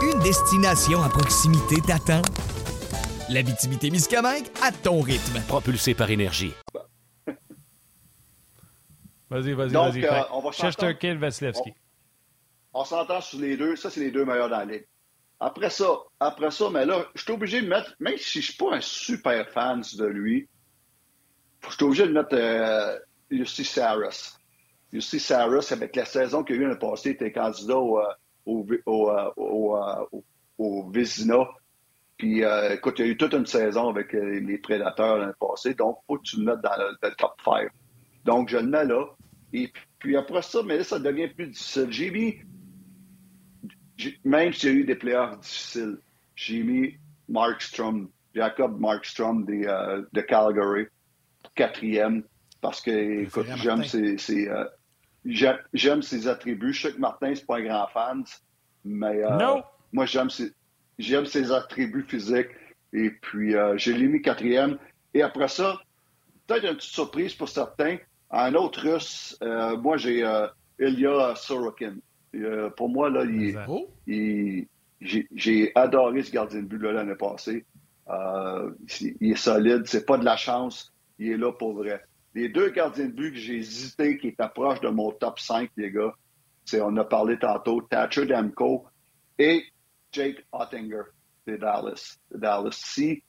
Une destination à proximité t'attend. L'Abitibi-Témiscamingue à ton rythme. Propulsé par énergie. Vas-y, vas-y, vas-y. euh, on va Chesterkin, Vasilevski. On s'entend sur les deux. Ça, c'est les deux meilleurs dans la ligue. Après ça, après ça, mais là, je suis obligé de mettre, même si je suis pas un super fan de lui, je suis obligé de mettre euh, Jussi Saras. Jussi Saras, avec la saison qu'il y a eu l'année passée, était candidat au, euh, euh, euh, au, au Vézina. Puis, euh, écoute, il y a eu toute une saison avec les Prédateurs l'année passée, donc faut que tu le mettes dans le, top 5. Donc, je le mets là. Et puis après ça, mais là, ça devient plus difficile. J'ai mis, même s'il y a eu des playoffs difficiles, j'ai mis Markstrom, Jacob Markstrom de Calgary, quatrième, parce que, écoute, j'aime ses, ses, euh, j'ai- j'aime ses attributs. Je sais que Martin, c'est pas un grand fan, mais euh, moi, j'aime ses, j'aime ses attributs physiques. Et puis, euh, je l'ai mis quatrième. Et après ça, peut-être une petite surprise pour certains. Un autre russe, euh, moi, j'ai euh, Ilya Sorokin. Euh, pour moi, là, il. Oh, il- j'ai adoré ce gardien de but-là l'année passée. Euh, il est solide, c'est pas de la chance, il est là pour vrai. Les deux gardiens de but que j'ai hésité, qui étaient proches de mon top 5, les gars, c'est, on a parlé tantôt, Thatcher Demko et Jake Ottinger de Dallas. de Dallas. Si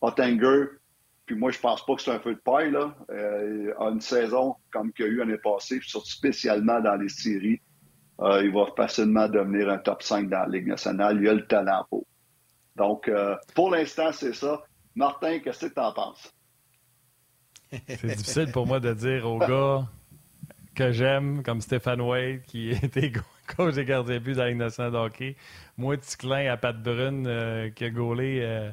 Ottinger, puis moi je pense pas que c'est un feu de paille, là, euh, a une saison comme qu'il y a eu l'année passée, surtout spécialement dans les séries, euh, il va facilement devenir un top 5 dans la Ligue nationale. Il a le talent pour. Donc, euh, pour l'instant, c'est ça. Martin, qu'est-ce que tu en penses? C'est difficile pour moi de dire aux gars que j'aime, comme Stéphane Wade, qui était coach des gardiens de but dans la Ligue nationale de hockey. Moi, Ticlin à Pat Brune, euh, qui a gaulé. euh,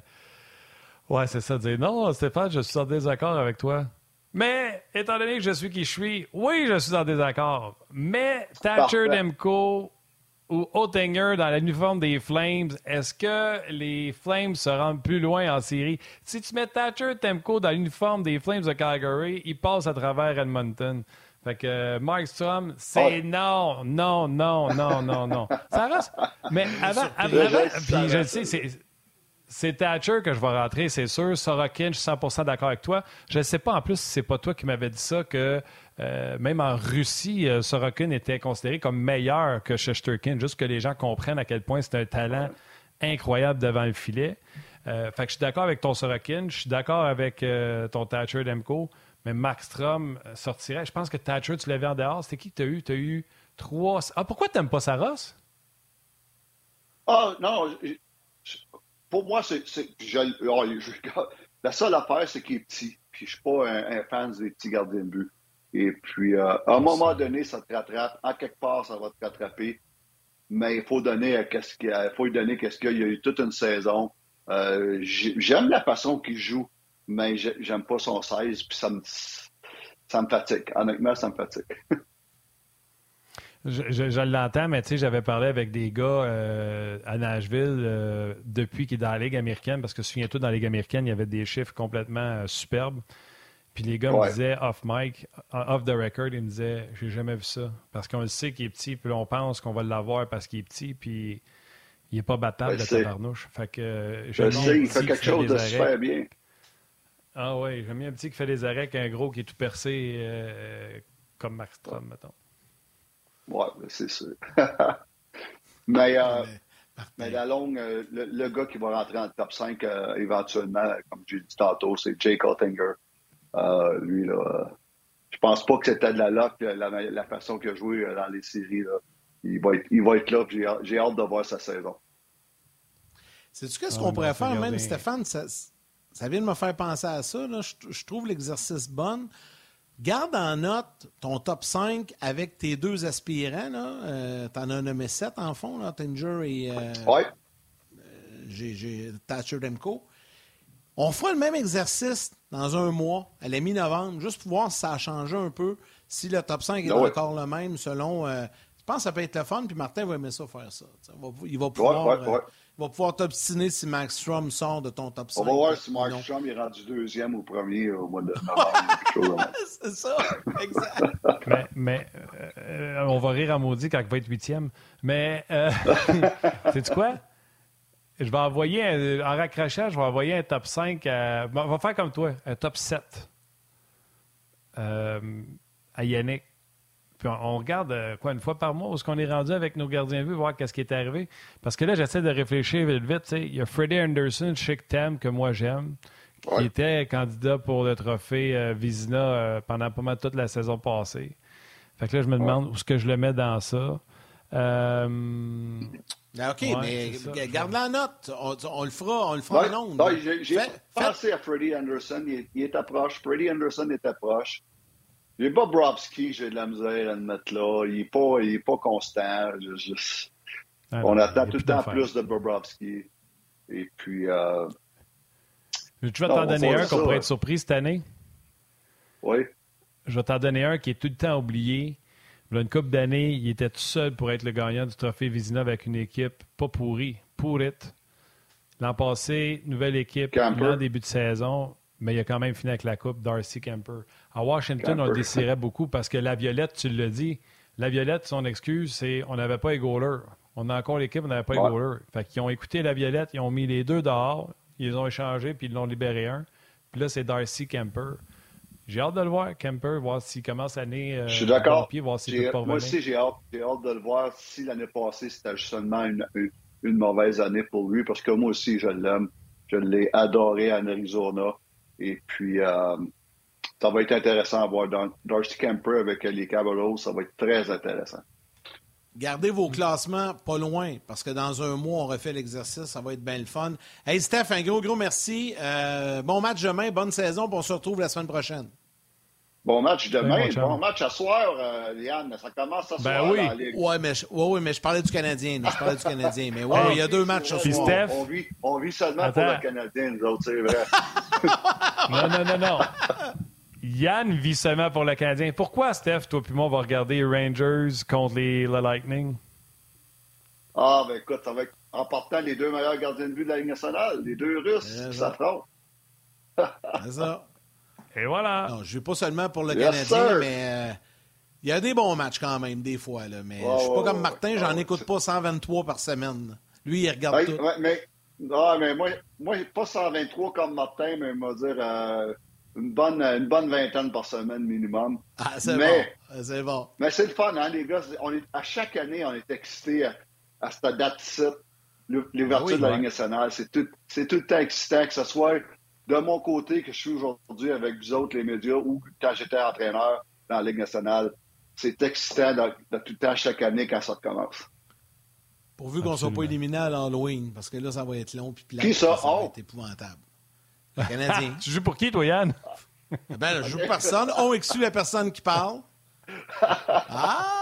Ouais, c'est ça, dire non, Stéphane, je suis en désaccord avec toi. Mais, étant donné que je suis qui je suis, oui, je suis en désaccord. Mais Thatcher. Demko ou Oettinger dans l'uniforme des Flames, est-ce que les Flames se rendent plus loin en série? Si tu mets Thatcher Demko dans l'uniforme des Flames de Calgary, il passe à travers Edmonton. Fait que euh, Mark Strom, c'est non, non, non, non, non, non. Ça reste. Mais avant, avant, avant- puis je le sais, c'est. C'est Thatcher que je vais rentrer, c'est sûr. Sorokin, je suis 100% d'accord avec toi. Je ne sais pas en plus si c'est pas toi qui m'avais dit ça que euh, même en Russie, euh, Sorokin était considéré comme meilleur que Shesterkin, juste que les gens comprennent à quel point c'est un talent incroyable devant le filet. Euh, fait que je suis d'accord avec ton Sorokin, je suis d'accord avec ton Thatcher Demko, mais Max Strom euh, sortirait. Je pense que Thatcher, tu l'avais en dehors. C'était qui que tu as eu? Tu as eu trois. Ah, pourquoi tu n'aimes pas Saros? Ah, non, pour moi, c'est. oh, la seule affaire, c'est qu'il est petit. Puis je suis pas un, un fan des petits gardiens de but. Et puis, euh, à un moment donné, ça te rattrape. À quelque part, ça va te rattraper. Mais il faut donner qu'est-ce qu'il faut lui donner qu'est-ce qu'il y a. Il y a eu toute une saison. Euh, j'ai- J'aime la façon qu'il joue, mais j'ai- j'aime pas son 16. Puis ça me, ça me fatigue. Honnêtement, ça me fatigue. Je, je- je l'entends, mais tu sais, j'avais parlé avec des gars euh, à Nashville euh, depuis qu'il est dans la Ligue américaine, parce que souviens-toi, dans la Ligue américaine, il y avait des chiffres complètement euh, superbes. Puis les gars me disaient off mic, off the record, ils me disaient J'ai jamais vu ça. Parce qu'on le sait qu'il est petit, puis on pense qu'on va l'avoir parce qu'il est petit, puis il est pas battable de sais. tabarnouche. Fait que euh, Je sais, il fait quelque chose de super bien. Ah oui, j'aime bien un petit qui fait des arrêts qu'un gros qui est tout percé euh, comme Markstrom, mettons. Ouais, c'est sûr. mais, euh, mais la longue, euh, le, gars qui va rentrer en top 5 euh, éventuellement, comme j'ai dit tantôt, c'est Jake Ottinger. Lui, là, je pense pas que c'était de la luck, la, façon qu'il a joué dans les séries. Là. Il, va être, il va être là, j'ai hâte de voir sa saison. Sais-tu qu'est-ce ah, qu'on pourrait faire, même, Stéphane? Ça, ça, vient de me faire penser à ça. Là. Je, trouve l'exercice bon. Garde en note ton top 5 avec tes deux aspirants. Euh, tu en as nommé 7 en fond, là, Tanger et euh, ouais. euh, j'ai Thatcher Demko. On fera le même exercice dans un mois, à la mi-novembre, juste pour voir si ça a changé un peu, si le top 5 est ah encore le même selon. Euh, je pense que ça peut être le fun, puis Martin va aimer ça faire ça. Il va pouvoir. Ouais, va pouvoir t'obstiner si Max Strom sort de ton top 5. On va voir si Max Strom est rendu deuxième ou premier au mois de novembre. C'est ça, exact. mais, mais euh, on va rire à maudit quand il va être huitième. Mais, euh, sais-tu quoi? Je vais envoyer, un, en raccrochage, je vais envoyer un top 5 à. On va faire comme toi, un top 7 euh, à Yannick. Puis on, regarde, euh, quoi, une fois par mois, où est-ce qu'on est rendu avec nos gardiens de vue, voir qu'est-ce qui est arrivé. Parce que là, j'essaie de réfléchir vite, vite. Il y a Freddie Anderson, Chick Tam, que moi j'aime, qui était candidat pour le trophée euh, Vizina euh, pendant pas mal toute la saison passée. Fait que là, je me demande où est-ce que je le mets dans ça. Ben, OK, mais garde la note. On, le fera, on le fera en ondes. J'ai pensé à Freddie Anderson. Il, il est approche. Freddie Anderson est approche. J'ai Bobrovski, j'ai de la misère à le mettre là. Il n'est pas, il est pas constant. Ah on attend tout le temps plus de Bobrovski. Et puis. Euh... Tu vas t'en donner un qu'on pourrait être surpris cette année? Oui. Je vais t'en donner un qui est tout le temps oublié. A une couple d'années, il était tout seul pour être le gagnant du trophée Vizina avec une équipe pas pourrie, pourrite. L'an passé, nouvelle équipe, en début de saison, mais il a quand même fini avec la coupe, Darcy Kemper. À Washington, on le désirait beaucoup parce que la Violette, tu l'as dit, la Violette, son excuse, c'est on n'avait pas les goalers. On a encore l'équipe, on n'avait pas les goalers. Fait qu'ils ont écouté la Violette, ils ont mis les deux dehors, ils ont échangé, puis ils l'ont libéré un. Puis là, c'est Darcy Kemper. J'ai hâte de le voir, Kemper, voir s'il commence l'année. Euh, je suis d'accord. Moi aussi, j'ai hâte, hâte, de le voir si l'année passée, c'était seulement une, une, mauvaise année pour lui, parce que moi aussi, je l'aime. Je l'ai adoré en Arizona. Et puis, euh, ça va être intéressant à voir. Darcy Kemper avec les Cavaliers, ça va être très intéressant. Gardez vos classements pas loin, parce que dans un mois, on refait l'exercice, ça va être bien le fun. Hey Steph, un gros, gros merci. Euh, bon match demain, bonne saison, puis on se retrouve la semaine prochaine. Bon match demain, bon, match à soir, euh, Liane. Ça commence à ben soir oui. dans la Ligue. Oui, mais, je, oui, mais je parlais du Canadien. Je parlais du Canadien. Mais ouais, il y a deux matchs ce soir. Steph... On, vit, on vit seulement pour le Canadien, nous autres, c'est vrai. non, non, non, non. Yann vit seulement pour le Canadien. Pourquoi, Steph, toi puis moi, on va regarder Rangers contre les, le Lightning? Ah, ben écoute, avec, en partant les deux meilleurs gardiens de vue de la Ligue nationale, les deux Russes qui s'affrontent. C'est ça. Et voilà. Non, je ne pas seulement pour le Canadien, mais euh, il y a des bons matchs quand même, des fois. Là, mais je suis pas comme Martin, j'en écoute pas 123 par semaine. Lui, il regarde tout. mais, non, mais moi, moi, pas 123 comme Martin, mais il va dire euh, une, bonne, une bonne vingtaine par semaine minimum. Ah, c'est bon. C'est bon. Mais c'est le fun, hein, les gars. On est, à chaque année, on est excités à, à cette date-ci. L'ouverture ah de la Ligue nationale, c'est tout, tout le temps excitant, que ce soit de mon côté que je suis aujourd'hui avec vous autres, les médias, ou quand j'étais entraîneur dans la Ligue nationale, c'est excitant de, tout le temps chaque année quand ça commence. Pourvu qu'on ne soit pas éliminé à l'Halloween, parce que là, ça va être long puis. Qui ça? Ça va être épouvantable. Le Canadien. tu joues pour qui, toi, Yann? ben, je joue pour personne. On exclut la personne qui parle. Ah!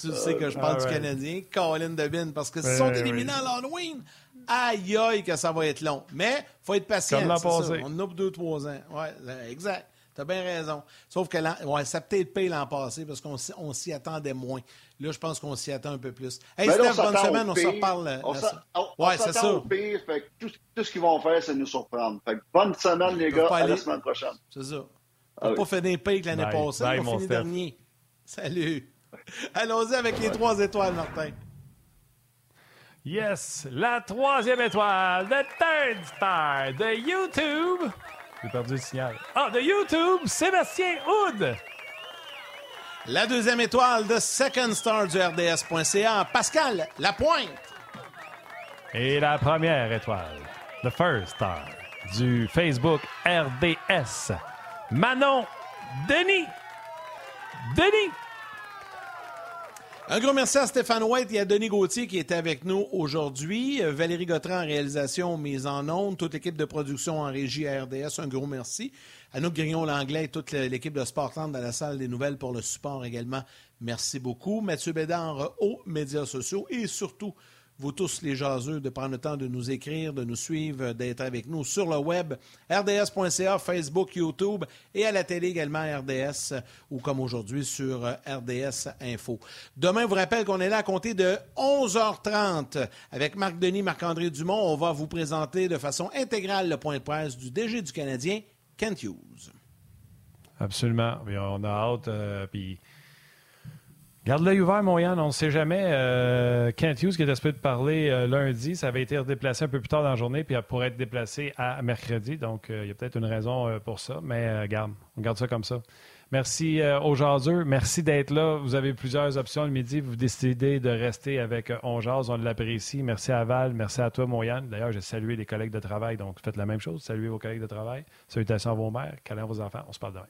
Tu sais que je parle du Canadien, Colin Debin, parce que s'ils sont éliminés à l'Halloween, aïe aïe que ça va être long. Mais il faut être patient. Comme l'an passé. On a deux, trois ans. Oui, exact. Tu as bien raison. Sauf que ouais, ça peut-être paye l'an passé parce qu'on s'y attendait moins. Là, je pense qu'on s'y attend un peu plus. Hey, Steph, bonne semaine, on se reparle. On, ouais, c'est ça. Au pire, fait tout, tout, ce qu'ils vont faire, c'est nous surprendre. Fait bonne semaine, les gars. À la semaine prochaine. C'est ça. On n'a ah pas fait des que l'année passée. on a fini dernier. Salut. Allons-y avec les trois étoiles, Martin. Yes, la troisième étoile, the third star de YouTube. J'ai perdu le signal. Ah, de YouTube, Sébastien Houd. La deuxième étoile de Second Star du RDS.ca, Pascal Lapointe. Et la première étoile, the first star du Facebook RDS, Manon Denis. Denis. Un gros merci à Stéphane White et à Denis Gauthier qui étaient avec nous aujourd'hui. Euh, Valérie Gautran en réalisation, mise en ondes, toute l'équipe de production en régie RDS, un gros merci. Anouk Grignon-Langlais et toute l'équipe de Sportland dans la salle des nouvelles pour le support également. Merci beaucoup. Mathieu Bédard aux médias sociaux et surtout vous tous les jaseux, de prendre le temps de nous écrire, de nous suivre, d'être avec nous sur le web, rds.ca, Facebook, YouTube et à la télé également RDS ou comme aujourd'hui sur RDS Info. Demain, je vous rappelle qu'on est là à compter de 11h30 avec Marc Denis, Marc-André Dumont. On va vous présenter de façon intégrale le point de presse du DG du Canadien, Kent Hughes. Absolument. on a hâte. Euh, Garde l'œil ouvert, mon Yann, on ne sait jamais. Euh, Kent Hughes, qui était espéré de parler euh, lundi, ça avait été redéplacé un peu plus tard dans la journée, puis pourrait être déplacé à mercredi. Donc, euh, il y a peut-être une raison euh, pour ça, mais garde, on garde ça comme ça. Merci aux jaseux. Merci d'être là. Vous avez plusieurs options le midi. Vous décidez de rester avec On On l'apprécie. Merci à Val. Merci à toi, mon Yann. D'ailleurs, j'ai salué les collègues de travail. Donc, faites la même chose. Saluez vos collègues de travail. Salutations à vos mères. Câlins vos enfants. On se parle demain.